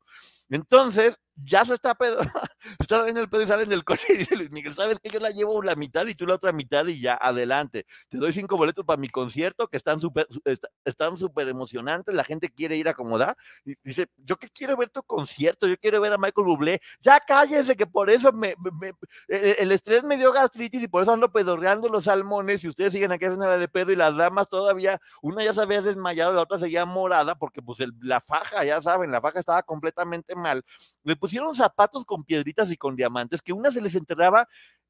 [SPEAKER 1] Entonces, ya se está pedo, está en el pedo y salen del coche y dice Luis Miguel, sabes que yo la llevo la mitad y tú la otra mitad y ya, adelante. Te doy cinco boletos para mi concierto que están súper están súper emocionantes, la gente quiere ir a acomodar. Y dice, yo que quiero ver tu concierto, yo quiero ver a Michael ya cállese que por eso me, e, el estrés me dio gastritis y por eso ando pedorreando los salmones y ustedes siguen aquí haciendo la de pedo y las damas todavía, una ya se había desmayado, la otra seguía morada porque pues la faja, ya saben, la faja estaba completamente mal. Le pusieron zapatos con piedritas y con diamantes que una se les enterraba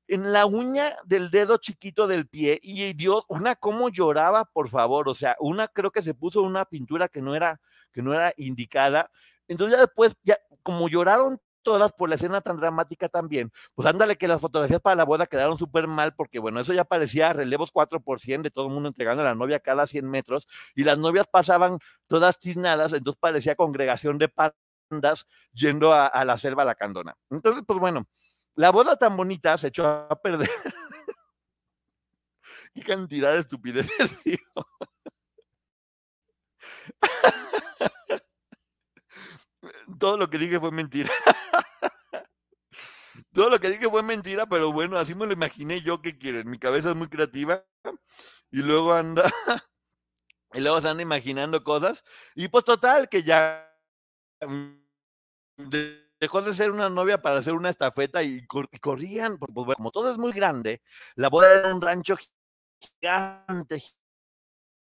[SPEAKER 1] en la uña del dedo chiquito del pie y Dios, una como lloraba, por favor, o sea, una creo que se puso una pintura que no era que no era indicada. Entonces ya después ya como lloraron todas por la escena tan dramática también, pues ándale que las fotografías para la boda quedaron súper mal porque, bueno, eso ya parecía relevos 4 de todo el mundo entregando a la novia cada 100 metros y las novias pasaban todas tiznadas, entonces parecía congregación de pandas yendo a, la selva la candona. Entonces, pues bueno, la boda tan bonita se echó a perder. Qué cantidad de estupideces, tío. Todo lo que dije fue mentira. todo lo que dije fue mentira, pero bueno, así me lo imaginé yo que quieren. Mi cabeza es muy creativa y luego anda, y luego se anda imaginando cosas. Y pues total, que ya dejó de ser una novia para hacer una estafeta y, corrían, pues, como todo es muy grande, la boda era un rancho gigante,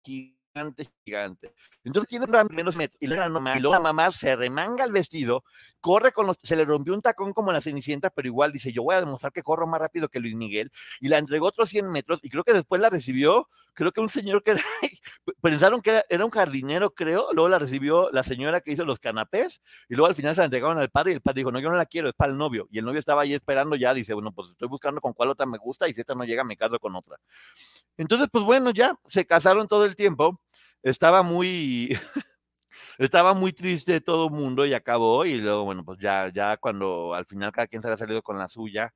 [SPEAKER 1] gigante gigante, gigante. Entonces tiene menos metros y la mamá, y luego la mamá se remanga el vestido, corre con los, se le rompió un tacón como la cenicienta, pero igual dice, yo voy a demostrar que corro más rápido que Luis Miguel, y la entregó otros 100 metros, y creo que después la recibió, creo que un señor que pensaron que era, un jardinero, creo, luego la recibió la señora que hizo los canapés, y luego al final se la entregaron al padre, y el padre dijo, no, yo no la quiero, es para el novio, y el novio estaba ahí esperando ya, dice, bueno, pues estoy buscando con cuál otra me gusta, y si esta no llega, me caso con otra. Entonces, pues bueno, ya se casaron todo el tiempo, estaba muy, estaba muy triste todo el mundo y acabó y luego, bueno, pues ya, ya cuando al final cada quien se había salido con la suya,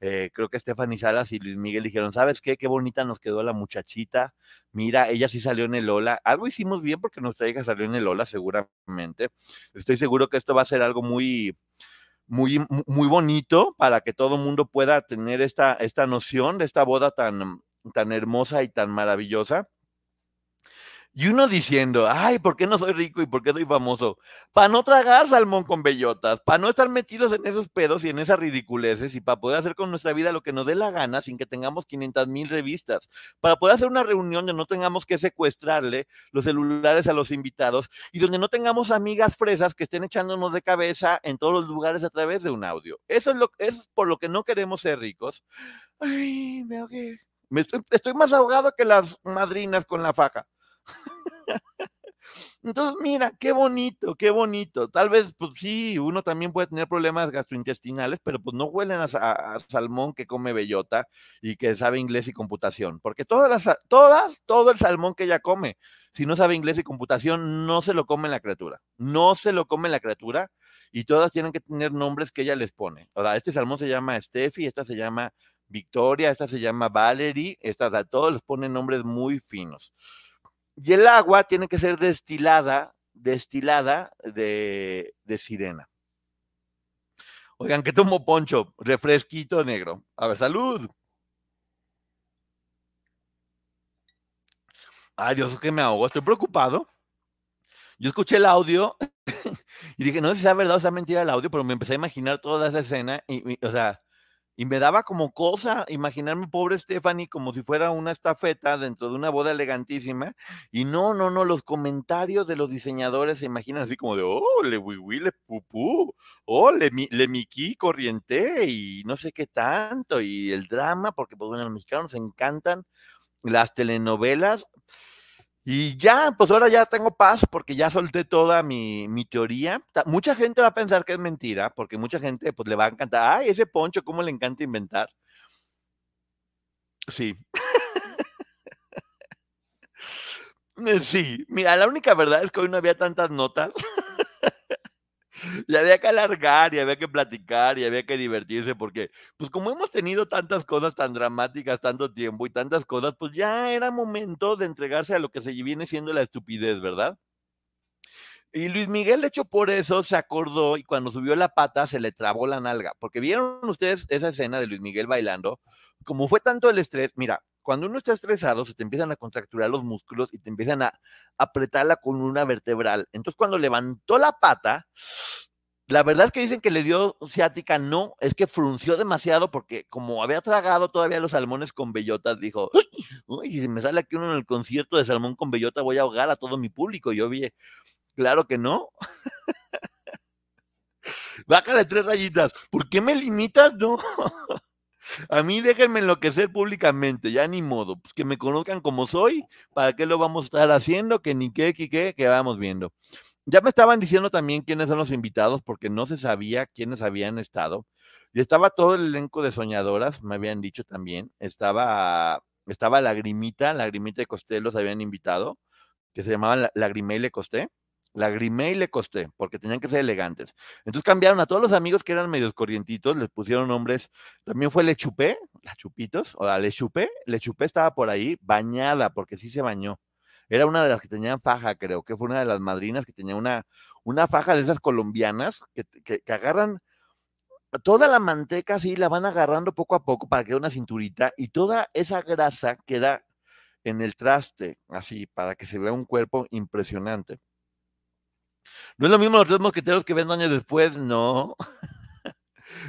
[SPEAKER 1] eh, creo que Stephanie Salas y Luis Miguel dijeron, ¿sabes qué? Qué bonita nos quedó la muchachita. Mira, ella sí salió en el Lola. Algo hicimos bien porque nuestra hija salió en el Lola, seguramente. Estoy seguro que esto va a ser algo muy, muy, muy bonito para que todo el mundo pueda tener esta, esta noción de esta boda tan, tan hermosa y tan maravillosa. Y uno diciendo, ay, ¿por qué no soy rico y por qué soy famoso? Para no tragar salmón con bellotas, para no estar metidos en esos pedos y en esas ridiculeces y para poder hacer con nuestra vida lo que nos dé la gana sin que tengamos 500 mil revistas, para poder hacer una reunión donde no tengamos que secuestrarle los celulares a los invitados y donde no tengamos amigas fresas que estén echándonos de cabeza en todos los lugares a través de un audio. Eso es, lo, eso es por lo que no queremos ser ricos. Ay, veo me estoy, estoy más ahogado que las madrinas con la faja. Entonces, mira, qué bonito, qué bonito. Tal vez, pues sí, uno también puede tener problemas gastrointestinales, pero pues no huelen a, salmón que come bellota y que sabe inglés y computación, porque todas las, todas, todo el salmón que ella come, si no sabe inglés y computación, no se lo come la criatura, no se lo come la criatura y todas tienen que tener nombres que ella les pone. O sea, este salmón se llama Steffi, esta se llama Victoria, esta se llama Valerie, estas a todos les ponen nombres muy finos. Y el agua tiene que ser destilada, destilada de, sirena. Oigan, ¿qué tomo Poncho? Refresquito negro. A ver, salud. Ay, Dios, que me ahogo. Estoy preocupado. Yo escuché el audio y dije, no sé si es verdad o sea mentira el audio, pero me empecé a imaginar toda esa escena y, y, o sea, y me daba como cosa imaginarme pobre Stephanie como si fuera una estafeta dentro de una boda elegantísima. Y no, no, no, los comentarios de los diseñadores se imaginan así como de, oh, le wiwi, le pupú, oh, le, le miqui corriente y no sé qué tanto. Y el drama, porque pues bueno, los mexicanos nos encantan las telenovelas. Y ya, pues ahora ya tengo paz porque ya solté toda mi, mi teoría. Mucha gente va a pensar que es mentira, porque mucha gente pues le va a encantar, ay, ese Poncho, ¿cómo le encanta inventar? Sí, sí. Mira, la única verdad es que hoy no había tantas notas y había que alargar y había que platicar y había que divertirse porque, pues como hemos tenido tantas cosas tan dramáticas tanto tiempo y tantas cosas, pues ya era momento de entregarse a lo que se viene siendo la estupidez, ¿verdad? Y Luis Miguel, de hecho, por eso se acordó y cuando subió la pata se le trabó la nalga, porque vieron ustedes esa escena de Luis Miguel bailando, como fue tanto el estrés, mira, cuando uno está estresado se te empiezan a contracturar los músculos y te empiezan a apretar la columna vertebral. Entonces, cuando levantó la pata, la verdad es que dicen que le dio ciática, no, es que frunció demasiado porque como había tragado todavía los salmones con bellotas, dijo, uy, si me sale aquí uno en el concierto de salmón con bellota voy a ahogar a todo mi público. Yo vi, claro que no. Bájale tres rayitas. ¿Por qué me limitas? No. A mí déjenme enloquecer públicamente, ya ni modo. Pues que me conozcan como soy, ¿para qué lo vamos a estar haciendo? Que ni qué, que qué, que vamos viendo. Ya me estaban diciendo también quiénes son los invitados, porque no se sabía quiénes habían estado. Y estaba todo el elenco de soñadoras, me habían dicho también. Estaba, estaba Lagrimita, Lagrimita y Costé los habían invitado, que se llamaban La- Lagrimé y Le Costé. Lagrimé y Le Costé, porque tenían que ser elegantes. Entonces cambiaron a todos los amigos que eran medios corrientitos, les pusieron nombres. También fue Le Chupé, la Chupitos, o la Le Chupé. Le Chupé estaba por ahí bañada, porque sí se bañó. Era una de las que tenían faja, creo que fue una de las madrinas que tenía una, una faja de esas colombianas que, que, que agarran toda la manteca así, la van agarrando poco a poco para que una cinturita y toda esa grasa queda en el traste, así, para que se vea un cuerpo impresionante. No es lo mismo los tres mosqueteros que ven años después, no.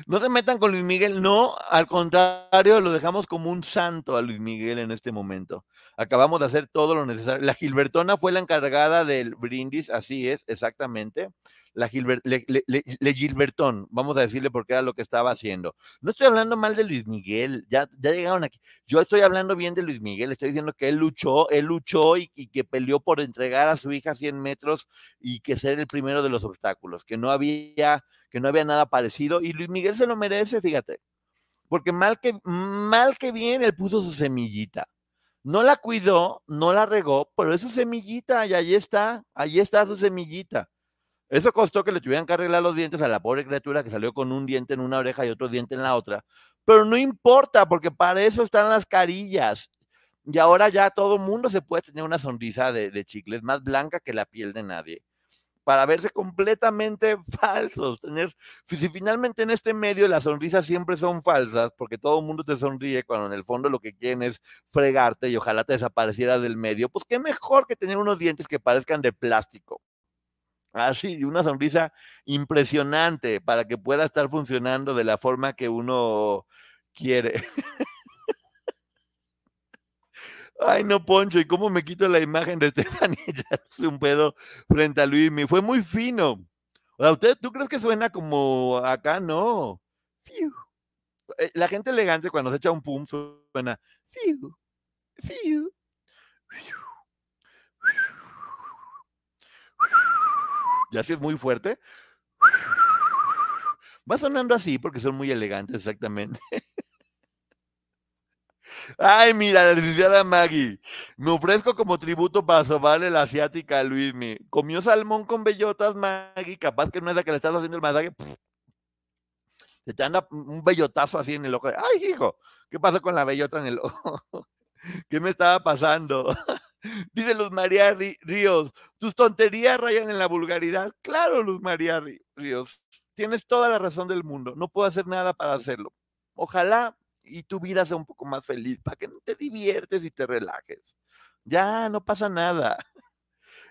[SPEAKER 1] No se metan con Luis Miguel, no, al contrario, lo dejamos como un santo a Luis Miguel en este momento. Acabamos de hacer todo lo necesario. La Gilbertona fue la encargada del brindis, así es, exactamente. La Gilber, le, Gilbertón, vamos a decirle porque era lo que estaba haciendo. No estoy hablando mal de Luis Miguel, ya, llegaron aquí. Yo estoy hablando bien de Luis Miguel, estoy diciendo que él luchó, él luchó y, y que peleó por entregar a su hija 100 metros y que ser el primero de los obstáculos, que no había que no había nada parecido y Luis Miguel se lo merece, fíjate, porque mal que, mal que bien él puso su semillita. No la cuidó, no la regó, pero es su semillita y ahí está, ahí está su semillita. Eso costó que le tuvieran que arreglar los dientes a la pobre criatura que salió con un diente en una oreja y otro diente en la otra. Pero no importa, porque para eso están las carillas. Y ahora ya todo mundo se puede tener una sonrisa de, de chicles más blanca que la piel de nadie para verse completamente falsos. Tener, si finalmente en este medio las sonrisas siempre son falsas, porque todo el mundo te sonríe cuando en el fondo lo que quieren es fregarte y ojalá te desaparecieras del medio, pues qué mejor que tener unos dientes que parezcan de plástico. Así, una sonrisa impresionante para que pueda estar funcionando de la forma que uno quiere. Ay, no, Poncho, ¿y cómo me quito la imagen de Stephanie echándose un pedo frente a Luis? Me fue muy fino. O sea, ¿usted, ¿tú crees que suena como acá? No. Fiu. Eh, La gente elegante cuando se echa un pum suena fiu, fiu, fiu, Ya si es muy fuerte. Va sonando así porque son muy elegantes, exactamente. Ay, mira, la licenciada Maggie. Me ofrezco como tributo para sobarle la asiática a Luismi. Comió salmón con bellotas, Maggie. Capaz que no es la que le estás haciendo el masaje. Se te anda un bellotazo así en el ojo. Ay, hijo, ¿qué pasó con la bellota en el ojo? ¿Qué me estaba pasando? Dice Luz María Rí- Ríos, tus tonterías rayan en la vulgaridad. Claro, Luz María Rí- Ríos. tienes toda la razón del mundo. No puedo hacer nada para hacerlo. Ojalá y tu vida sea un poco más feliz, para que te diviertes y te relajes. Ya, no pasa nada.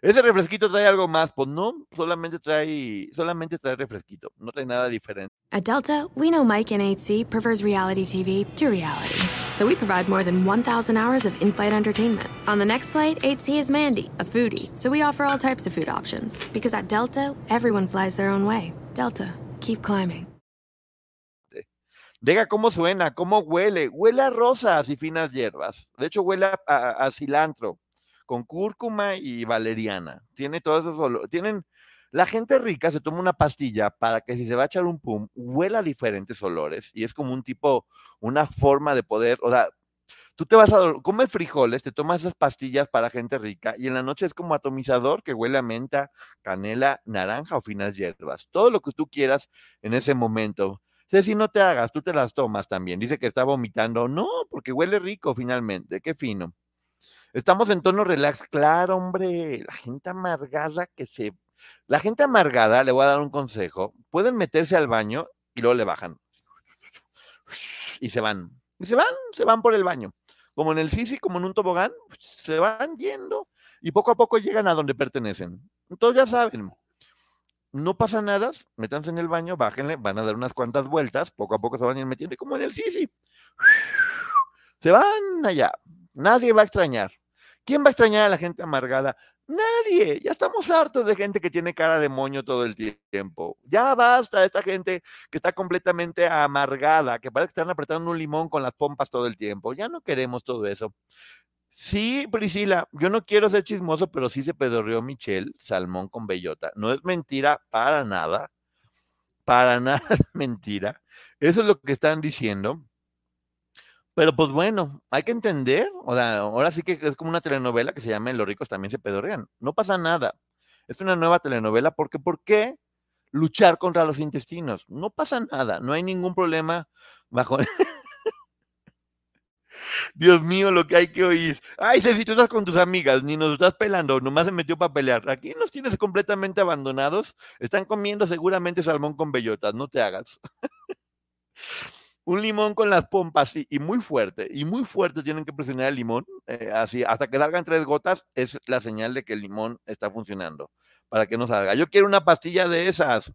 [SPEAKER 1] Ese refresquito trae algo más, pues no, solamente trae, solamente trae refresquito, no trae nada diferente.
[SPEAKER 4] At Delta, we know Mike in 8C prefers reality TV to reality. So we provide more than 1,000 hours of in flight entertainment. On the next flight, 8C is Mandy, a foodie. So we offer all types of food options. Because at Delta, everyone flies their own way. Delta, keep climbing.
[SPEAKER 1] Diga cómo suena, cómo huele. Huele a rosas y finas hierbas. De hecho, huele a, a- a cilantro con cúrcuma y valeriana. Tiene esos olores. Tienen. La gente rica se toma una pastilla para que si se va a echar un pum, huela diferentes olores y es como un tipo, una forma de poder, o sea, tú te vas a, comes frijoles, te tomas esas pastillas para gente rica y en la noche es como atomizador que huele a menta, canela, naranja o finas hierbas. Todo lo que tú quieras en ese momento. Ceci, no te hagas, tú te las tomas también. Dice que está vomitando. No, porque huele rico finalmente. Qué fino. Estamos en tono relax. Claro, hombre. La gente amargada que se. La gente amargada, le voy a dar un consejo. Pueden meterse al baño y luego le bajan. Y se van. Y se van, se van por el baño. Como en el Sisi, como en un tobogán, se van yendo y poco a poco llegan a donde pertenecen. Entonces ya saben, no pasa nada, métanse en el baño, bájenle, van a dar unas cuantas vueltas, poco a poco se van a ir metiendo, como en el Sisi. Se van allá, nadie va a extrañar. ¿Quién va a extrañar a la gente amargada? Nadie, ya estamos hartos de gente que tiene cara de moño todo el tiempo. Ya basta de esta gente que está completamente amargada, que parece que están apretando un limón con las pompas todo el tiempo. Ya no queremos todo eso. Sí, Priscila, yo no quiero ser chismoso, pero sí se pedorreó Michelle salmón con bellota. No es mentira para nada. Para nada es mentira. Eso es lo que están diciendo. Pero pues bueno, hay que entender. O sea, ahora sí que es como una telenovela que se llama Los ricos también se pedorrean. No pasa nada. Es una nueva telenovela porque ¿por qué luchar contra los intestinos? No pasa nada. No hay ningún problema bajo. Dios mío, lo que hay que oír. Ay, Ceci, tú estás con tus amigas, ni nos estás pelando, nomás se metió para pelear. Aquí nos tienes completamente abandonados. Están comiendo seguramente salmón con bellotas, no te hagas. Un limón con las pompas, y muy fuerte, y muy fuerte tienen que presionar el limón, eh, así, hasta que salgan tres gotas, es la señal de que el limón está funcionando, para que no salga. Yo quiero una pastilla de esas.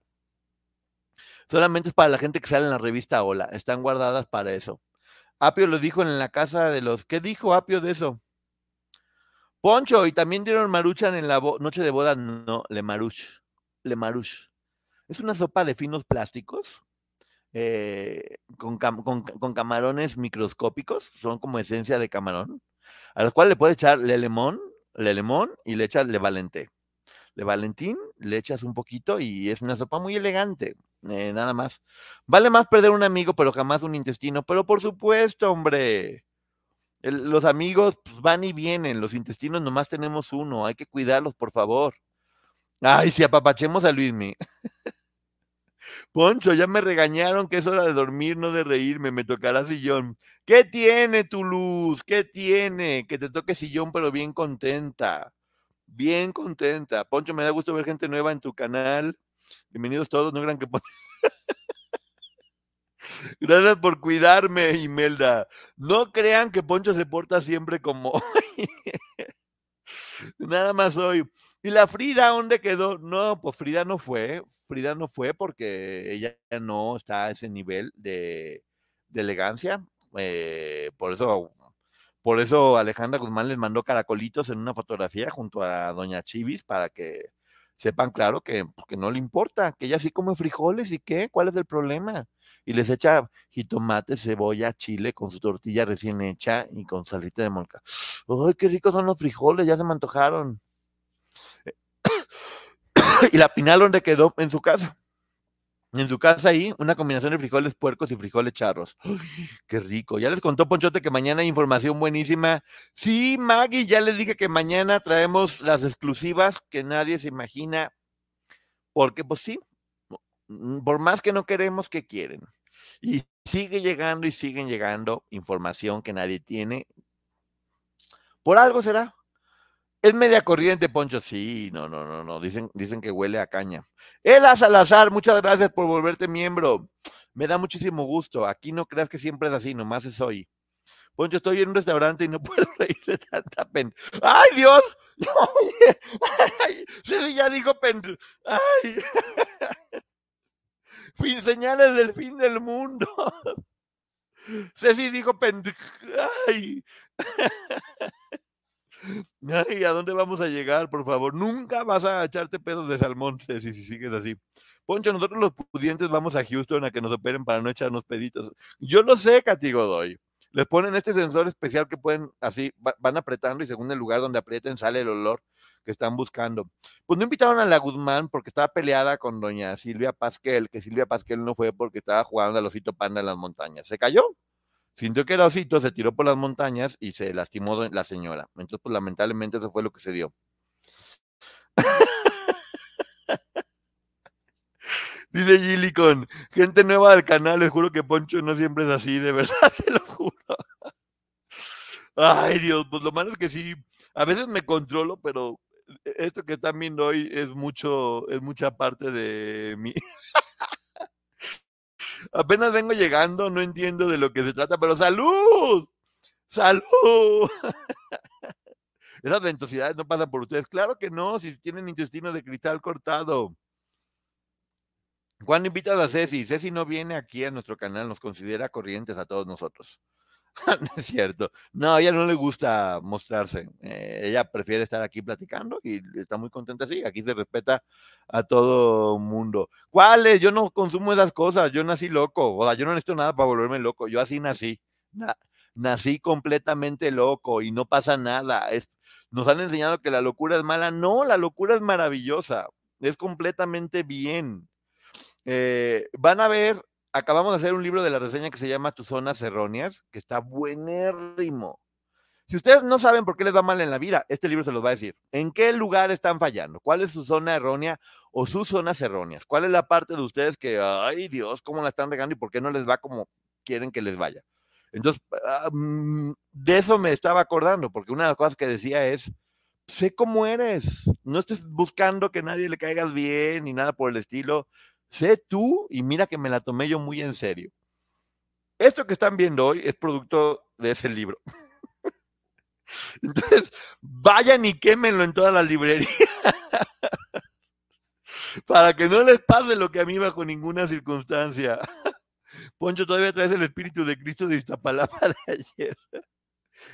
[SPEAKER 1] Solamente es para la gente que sale en la revista Hola, están guardadas para eso. Apio lo dijo en la casa de los. ¿Qué dijo Apio de eso? Poncho, y también dieron maruchan en la noche de boda. No, le maruch. Le maruch. Es una sopa de finos plásticos eh, con, con- camarones microscópicos. Son como esencia de camarón. A los cuales le puedes echar le limón, le limón y le echas le valenté. Le valentín, le echas un poquito y es una sopa muy elegante. eh, nada más. Vale más perder un amigo, pero jamás un intestino. Pero por supuesto, hombre. Los amigos pues, van y vienen, los intestinos nomás tenemos uno, hay que cuidarlos, por favor. Ay, si apapachemos a Luismi. Poncho, ya me regañaron que es hora de dormir, no de reírme, me tocará sillón. ¿Qué tiene tu luz? ¿Qué tiene? Que te toque sillón, pero bien contenta. Bien contenta. Poncho, me da gusto ver gente nueva en tu canal. Bienvenidos todos, no crean que Gracias por cuidarme, Imelda. No crean que Poncho se porta siempre como Nada más hoy. ¿Y la Frida dónde quedó? No, pues Frida no fue. Frida no fue porque ella no está a ese nivel de, de elegancia. eh, por eso, por eso Alejandra Guzmán les mandó caracolitos en una fotografía junto a Doña Chivis para que sepan claro que, pues, que no le importa, que ella sí come frijoles y qué, ¿cuál es el problema? Y les echa jitomate, cebolla, chile con su tortilla recién hecha y con salsita de molca. ¡Ay, qué ricos son los frijoles! Ya se me antojaron. y la Pinal, ¿dónde quedó? En su casa. En su casa ahí, una combinación de frijoles puercos y frijoles charros. ¡Ay, qué rico! Ya les contó Ponchote que mañana hay información buenísima. Sí, Maggie, ya les dije que mañana traemos las exclusivas que nadie se imagina. Porque, pues sí, mm, por más que no queremos, que quieren? Y sigue llegando y siguen llegando información que nadie tiene. Por algo será. Es media corriente, Poncho. Sí, no, no, no, no. Dicen, dicen que huele a caña. Ela Salazar, muchas gracias por volverte miembro. Me da muchísimo gusto. Aquí no creas que siempre es así, nomás es hoy. Poncho, estoy en un restaurante y no puedo reír de tanta pen. ¡Ay, Dios! ¡Ay! Sí, sí, ya dijo pen. ¡Ay! Fin, señales del fin del mundo. Ceci dijo pen. ¡Ay! Ay, ¿a dónde vamos a llegar, por favor? Nunca vas a echarte pedos de salmón, Ceci, si sigues así. Poncho, nosotros los pudientes vamos a Houston a que nos operen para no echarnos peditos. Yo lo sé, Cati Godoy. Les ponen este sensor especial que pueden, así, va- van apretando y según el lugar donde aprieten sale el olor que están buscando. Pues no invitaron a la Guzmán porque estaba peleada con doña Silvia Pasquel, que Silvia Pasquel no fue porque estaba jugando al osito panda en las montañas. Se cayó, sintió que era osito, se tiró por las montañas y se lastimó la señora. Entonces, pues lamentablemente eso fue lo que se dio. Dice Gillicon, gente nueva del canal, les juro que Poncho no siempre es así, de verdad, se lo juro. Ay, Dios, pues lo malo es que sí, a veces me controlo, pero esto que están viendo hoy es mucho, es mucha parte de mí. Apenas vengo llegando, no entiendo de lo que se trata, pero ¡salud! ¡Salud! Esas ventosidades no pasan por ustedes. Claro que no, si tienen intestino de cristal cortado. ¿Cuándo invitas a Ceci? Ceci no viene aquí a nuestro canal, nos considera corrientes a todos nosotros. no es cierto. No, ella no le gusta mostrarse. eh, ella prefiere estar aquí platicando y está muy contenta así. Aquí se respeta a todo mundo. ¿Cuáles? Yo no consumo esas cosas. Yo nací loco. O sea, yo no necesito nada para volverme loco. Yo así nací. Na- nací completamente loco y no pasa nada. Nos han enseñado que la locura es mala. No, la locura es maravillosa. Es completamente bien. Eh, van a ver, acabamos de hacer un libro de la reseña que se llama Tus zonas erróneas, que está buenérrimo. Si ustedes no saben por qué les va mal en la vida, este libro se los va a decir. ¿En qué lugar están fallando? ¿Cuál es su zona errónea o sus zonas erróneas? ¿Cuál es la parte de ustedes que, ay Dios, cómo la están regando y por qué no les va como quieren que les vaya? Entonces, ah, mm, de eso me estaba acordando, porque una de las cosas que decía es, sé cómo eres, no estés buscando que nadie le caigas bien ni nada por el estilo, sé tú y mira que me la tomé yo muy en serio. Esto que están viendo hoy es producto de ese libro. Entonces, vayan y quémenlo en todas las librerías. Para que no les pase lo que a mí bajo ninguna circunstancia. Poncho, todavía traes el espíritu de Cristo de Iztapalapa de ayer.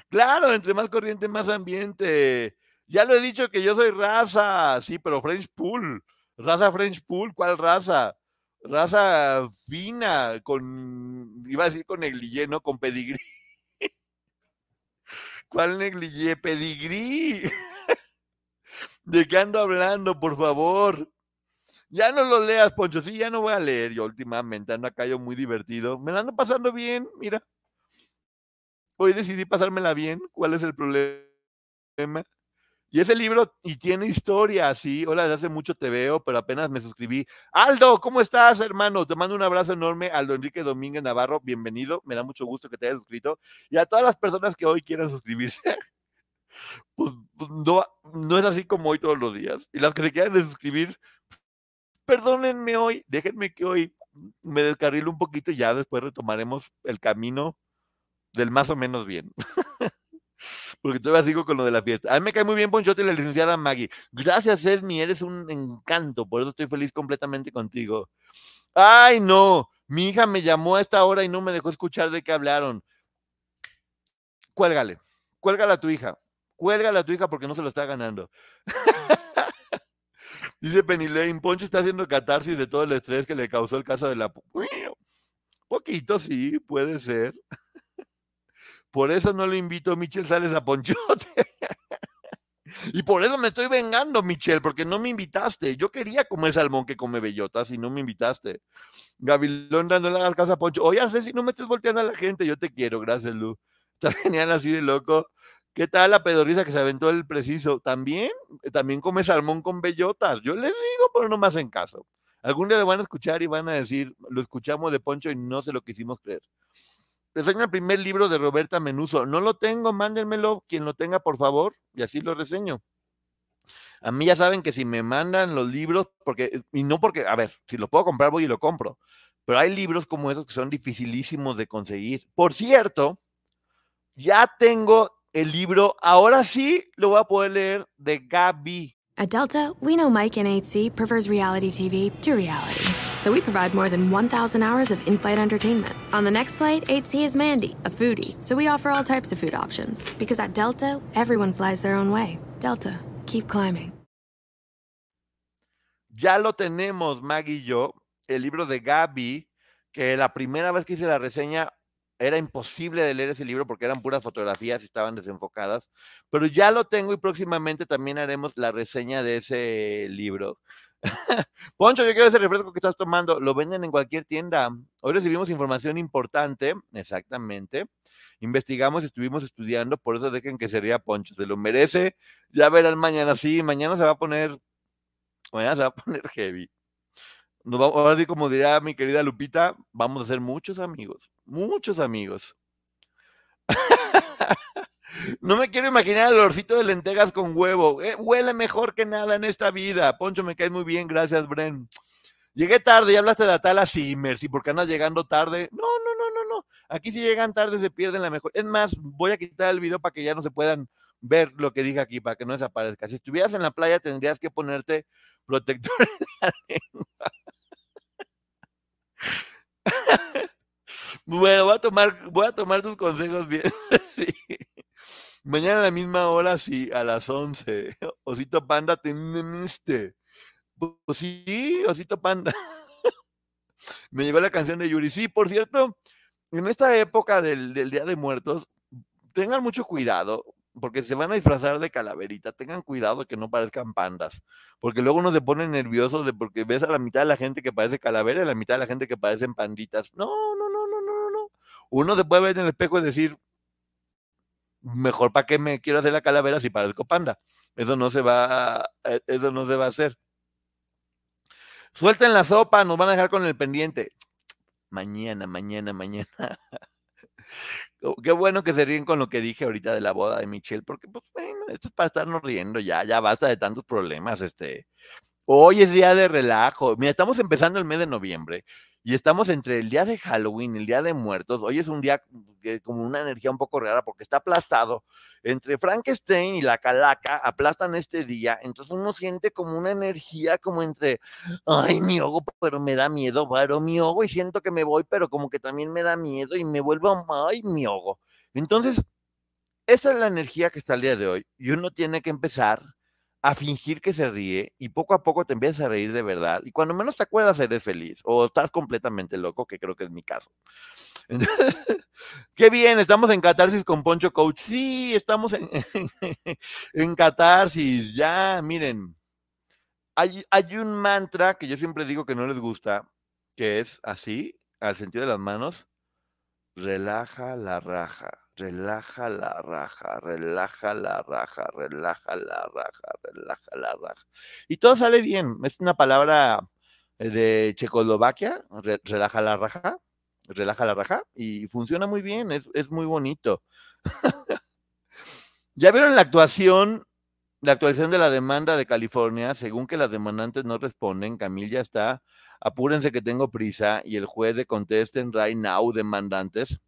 [SPEAKER 1] Claro, entre más corriente, más ambiente. Ya lo he dicho que yo soy raza, sí, pero French Pool. Raza French Pool, ¿cuál raza? Raza fina, con, iba a decir con negligé, no, con pedigrí. ¿Cuál negligé? Pedigrí. ¿De qué ando hablando, por favor? Ya no lo leas, Poncho. Sí, ya no voy a leer. Yo últimamente ando acá yo muy divertido. Me la ando pasando bien, mira. Hoy decidí pasármela bien. ¿Cuál es el problema? Y ese libro, y tiene historia, sí. Hola, desde hace mucho te veo, pero apenas me suscribí. Aldo, ¿cómo estás, hermano? Te mando un abrazo enorme. Aldo Enrique Domínguez Navarro, bienvenido. Me da mucho gusto que te hayas suscrito. Y a todas las personas que hoy quieran suscribirse, pues, pues, no, es así como hoy todos los días. Y las que se quieran de suscribir, perdónenme hoy, déjenme que hoy me descarrilo un poquito y ya después retomaremos el camino del más o menos bien. Porque todavía sigo con lo de la fiesta. A mí me cae muy bien Ponchote y la licenciada Maggie. Gracias, Esmi, eres un encanto. Por eso estoy feliz completamente contigo. Ay, no. Mi hija me llamó a esta hora y no me dejó escuchar de qué hablaron. Cuélgale. Cuélgala a tu hija. Cuélgala a tu hija porque no se lo está ganando. Dice Penilane, Poncho está haciendo catarsis de todo el estrés que le causó el caso de la... Poquito, sí, puede ser. Por eso no lo invito, Michelle Sales a Ponchote. y por eso me estoy vengando, Michelle, porque no me invitaste. Yo quería comer salmón que come bellotas y no me invitaste. Gavilón dándole las casas a Poncho. Oye, sé si no me estés volteando a la gente, yo te quiero, gracias, Lu. Está genial así de loco. ¿Qué tal la pedorriza que se aventó el preciso? También, también come salmón con bellotas. Yo les digo, pero no me hacen caso. Algún día lo van a escuchar y van a decir, lo escuchamos de Poncho y no se lo quisimos creer. Reseño el primer libro de Roberta Menuso. No lo tengo, mándenmelo. Quien lo tenga, por favor, y así lo reseño. A mí ya saben que si me mandan los libros, porque, y no porque, a ver, si los puedo comprar, voy y lo compro. Pero hay libros como esos que son dificilísimos de conseguir. Por cierto, ya tengo el libro, ahora sí lo voy a poder leer de Gaby.
[SPEAKER 4] At Delta, we know Mike in 8C prefers reality TV to reality. So we provide more than 1,000 hours of in flight entertainment. On the next flight, 8C is Mandy, a foodie. So we offer all types of food options. Because at Delta, everyone flies their own way. Delta, keep climbing.
[SPEAKER 1] Ya lo tenemos, Maggie y yo, el libro de Gaby, que la primera vez que hice la reseña era imposible de leer ese libro porque eran puras fotografías y estaban desenfocadas, pero ya lo tengo y próximamente también haremos la reseña de ese libro. Poncho, yo quiero ese refresco que estás tomando, lo venden en cualquier tienda. Hoy recibimos información importante, exactamente. Investigamos, estuvimos estudiando, por eso dejen que sería Poncho, se lo merece. Ya verán mañana, sí, mañana se va a poner, mañana se va a poner heavy. Nos vamos, ahora sí, como diría mi querida Lupita, vamos a ser muchos amigos, muchos amigos. no me quiero imaginar el olorcito de lentejas con huevo. Eh, huele mejor que nada en esta vida. Poncho, me caes muy bien, gracias, Bren. Llegué tarde, ya hablaste de la tala Simmers, ¿y por qué andas llegando tarde? No, no, no, no, no. Aquí si llegan tarde se pierden la mejor. Es más, voy a quitar el video para que ya no se puedan ver lo que dije aquí, para que no desaparezca. Si estuvieras en la playa, tendrías que ponerte protector en la lengua. Bueno, voy a tomar, voy a tomar tus consejos bien. Sí. Mañana a la misma hora, sí, a las 11. Osito Panda, te memiste. Pues sí, Osito Panda. Me llegó la canción de Yuri. Sí, por cierto, en esta época del, del Día de Muertos, tengan mucho cuidado, porque se van a disfrazar de calaverita, tengan cuidado que no parezcan pandas, porque luego uno se pone nervioso de porque ves a la mitad de la gente que parece calavera y a la mitad de la gente que parecen panditas. No, no, no, no, no, no. Uno se puede ver en el espejo y decir, mejor para qué me quiero hacer la calavera si parezco panda. Eso no se va, eh, eso no se va a hacer. Suelten la sopa, nos van a dejar con el pendiente. Mañana, mañana, mañana. Qué bueno que se ríen con lo que dije ahorita de la boda de Michelle, porque pues esto es para estarnos riendo ya, ya basta de tantos problemas, este. Hoy es día de relajo. Mira, estamos empezando el mes de noviembre y estamos entre el día de Halloween el día de muertos. Hoy es un día que- como una energía un poco rara porque está aplastado. Entre Frankenstein y la calaca aplastan este día. Entonces uno siente como una energía como entre, ay, mi ojo, pero me da miedo, pero mi ojo y siento que me voy, pero como que también me da miedo y me vuelvo, ay, mi ojo. Entonces, esa es la energía que está el día de hoy. Y uno tiene que empezar a fingir que se ríe y poco a poco te empiezas a reír de verdad. Y cuando menos te acuerdas, eres feliz o estás completamente loco, que creo que es mi caso. Qué bien, estamos en catarsis con Poncho Coach. Sí, estamos en, en catarsis. Ya, miren, hay, hay un mantra que yo siempre digo que no les gusta, que es así, al sentido de las manos, relaja la raja, relaja la raja, relaja la raja, relaja la raja, relaja la raja. Y todo sale bien. Es una palabra eh, de Checoslovaquia, re- relaja la raja, relaja la raja, y funciona muy bien, es, es muy bonito. ¿Ya vieron la actuación, la actualización de la demanda de California? Según que las demandantes no responden, Camil ya está, apúrense que tengo prisa, y el juez de contesten right now, demandantes.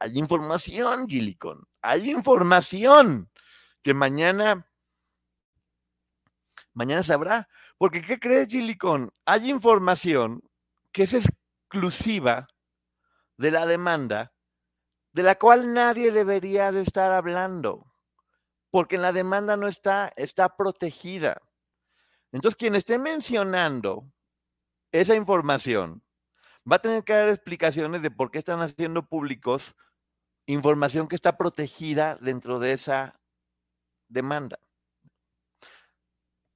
[SPEAKER 1] Hay información, Gilicon, hay información que mañana, mañana sabrá. Porque, ¿qué crees, Gilicon? Hay información que es exclusiva de la demanda, de la cual nadie debería de estar hablando, porque en la demanda no está, está protegida. Entonces, quien esté mencionando esa información va a tener que dar explicaciones de por qué están haciendo públicos información que está protegida dentro de esa demanda.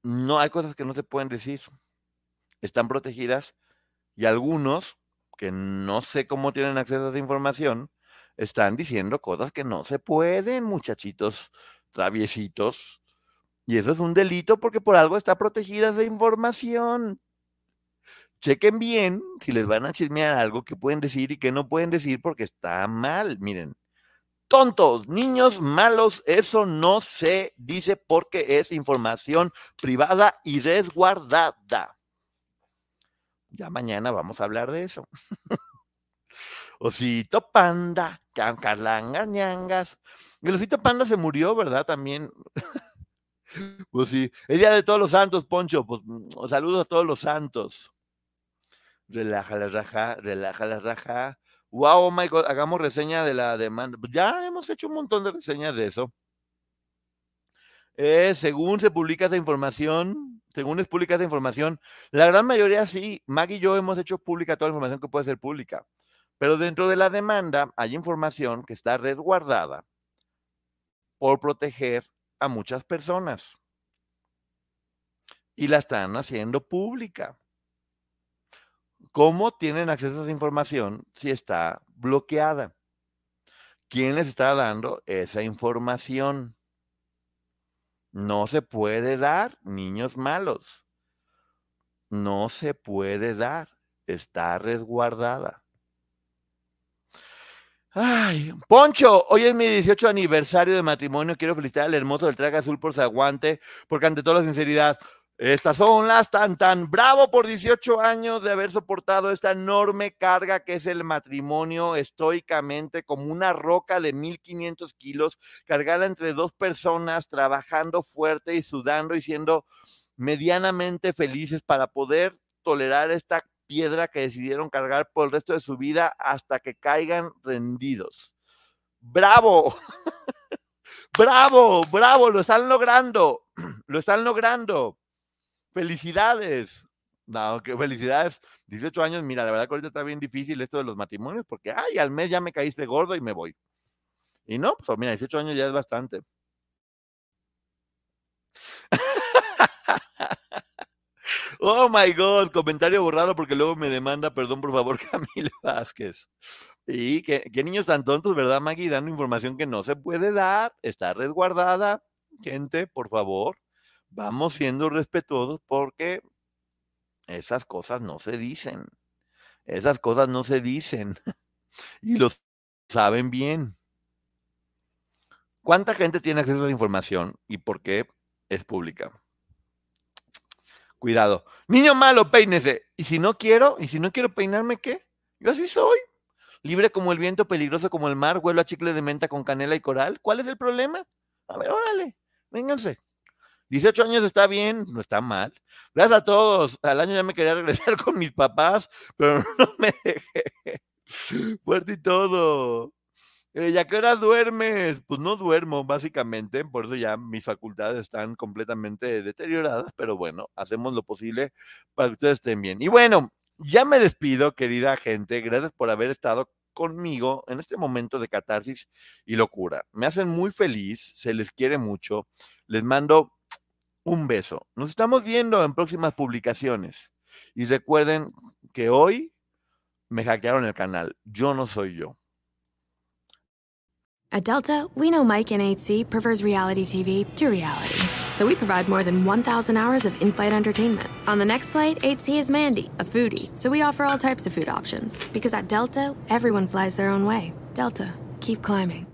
[SPEAKER 1] No hay cosas que no se pueden decir. Están protegidas y algunos que no sé cómo tienen acceso a esa información están diciendo cosas que no se pueden, muchachitos traviesitos. Y eso es un delito porque por algo está protegida esa información. Chequen bien si les van a chismear algo que pueden decir y que no pueden decir porque está mal. Miren, tontos, niños malos, eso no se dice porque es información privada y resguardada. Ya mañana vamos a hablar de eso. Osito Panda, Carlangas, ñangas. El Osito Panda se murió, ¿verdad? También. pues sí, el día de todos los santos, Poncho. Pues mm, saludos a todos los santos. Relaja la raja, relaja la raja. Wow, Michael, hagamos reseña de la demanda. Pues ya hemos hecho un montón de reseñas de eso. Eh, según se publica esa información, según es pública esa información, la gran mayoría sí, Maggie y yo hemos hecho pública toda la información que puede ser pública. Pero dentro de la demanda hay información que está resguardada por proteger a muchas personas. Y la están haciendo pública. ¿Cómo tienen acceso a esa información si está bloqueada? ¿Quién les está dando esa información? No se puede dar, niños malos. No se puede dar. Está resguardada. Ay, Poncho, hoy es mi 18 aniversario de matrimonio. Quiero felicitar al hermoso del traje azul por su aguante, porque ante toda la sinceridad, estas son las tan tan bravo por 18 años de haber soportado esta enorme carga que es el matrimonio estoicamente como una roca de 1500 kilos cargada entre dos personas trabajando fuerte y sudando y siendo medianamente felices para poder tolerar esta piedra que decidieron cargar por el resto de su vida hasta que caigan rendidos. ¡Bravo! ¡Bravo! ¡Bravo! Lo están logrando. Lo están logrando. Felicidades. No, que felicidades. 18 años, mira, la verdad que ahorita está bien difícil esto de los matrimonios porque, ay, al mes ya me caíste gordo y me voy. Y no, pues mira, 18 años ya es bastante. Oh my God, comentario borrado porque luego me demanda, perdón por favor, Camila Vázquez. Y qué, niños tan tontos, ¿verdad, Maggie? Dando información que no se puede dar, está resguardada. Gente, por favor, vamos siendo respetuosos porque esas cosas no se dicen. Esas cosas no se dicen. Y los saben bien. ¿Cuánta gente tiene acceso a la información y por qué es pública? Cuidado. Niño malo, peínese. Y si no quiero, y si no quiero peinarme, ¿qué? Yo así soy. Libre como el viento, peligroso como el mar, vuelo a chicle de menta con canela y coral. ¿Cuál es el problema? A ver, órale, vénganse. 18 años está bien, no está mal. Gracias a todos. Al año ya me quería regresar con mis papás, pero no me dejé. Fuerte y todo. Eh, ¿Ya qué hora duermes? Pues no duermo, básicamente, por eso ya mis facultades están completamente deterioradas, pero bueno, hacemos lo posible para que ustedes estén bien. Y bueno, ya me despido, querida gente, gracias por haber estado conmigo en este momento de catarsis y locura. Me hacen muy feliz, se les quiere mucho, les mando un beso. Nos estamos viendo en próximas publicaciones. Y recuerden que hoy me hackearon el canal. Yo no soy yo.
[SPEAKER 4] At Delta, we know Mike in 8C prefers reality TV to reality. So we provide more than 1,000 hours of in flight entertainment. On the next flight, 8C is Mandy, a foodie. So we offer all types of food options. Because at Delta, everyone flies their own way. Delta, keep climbing.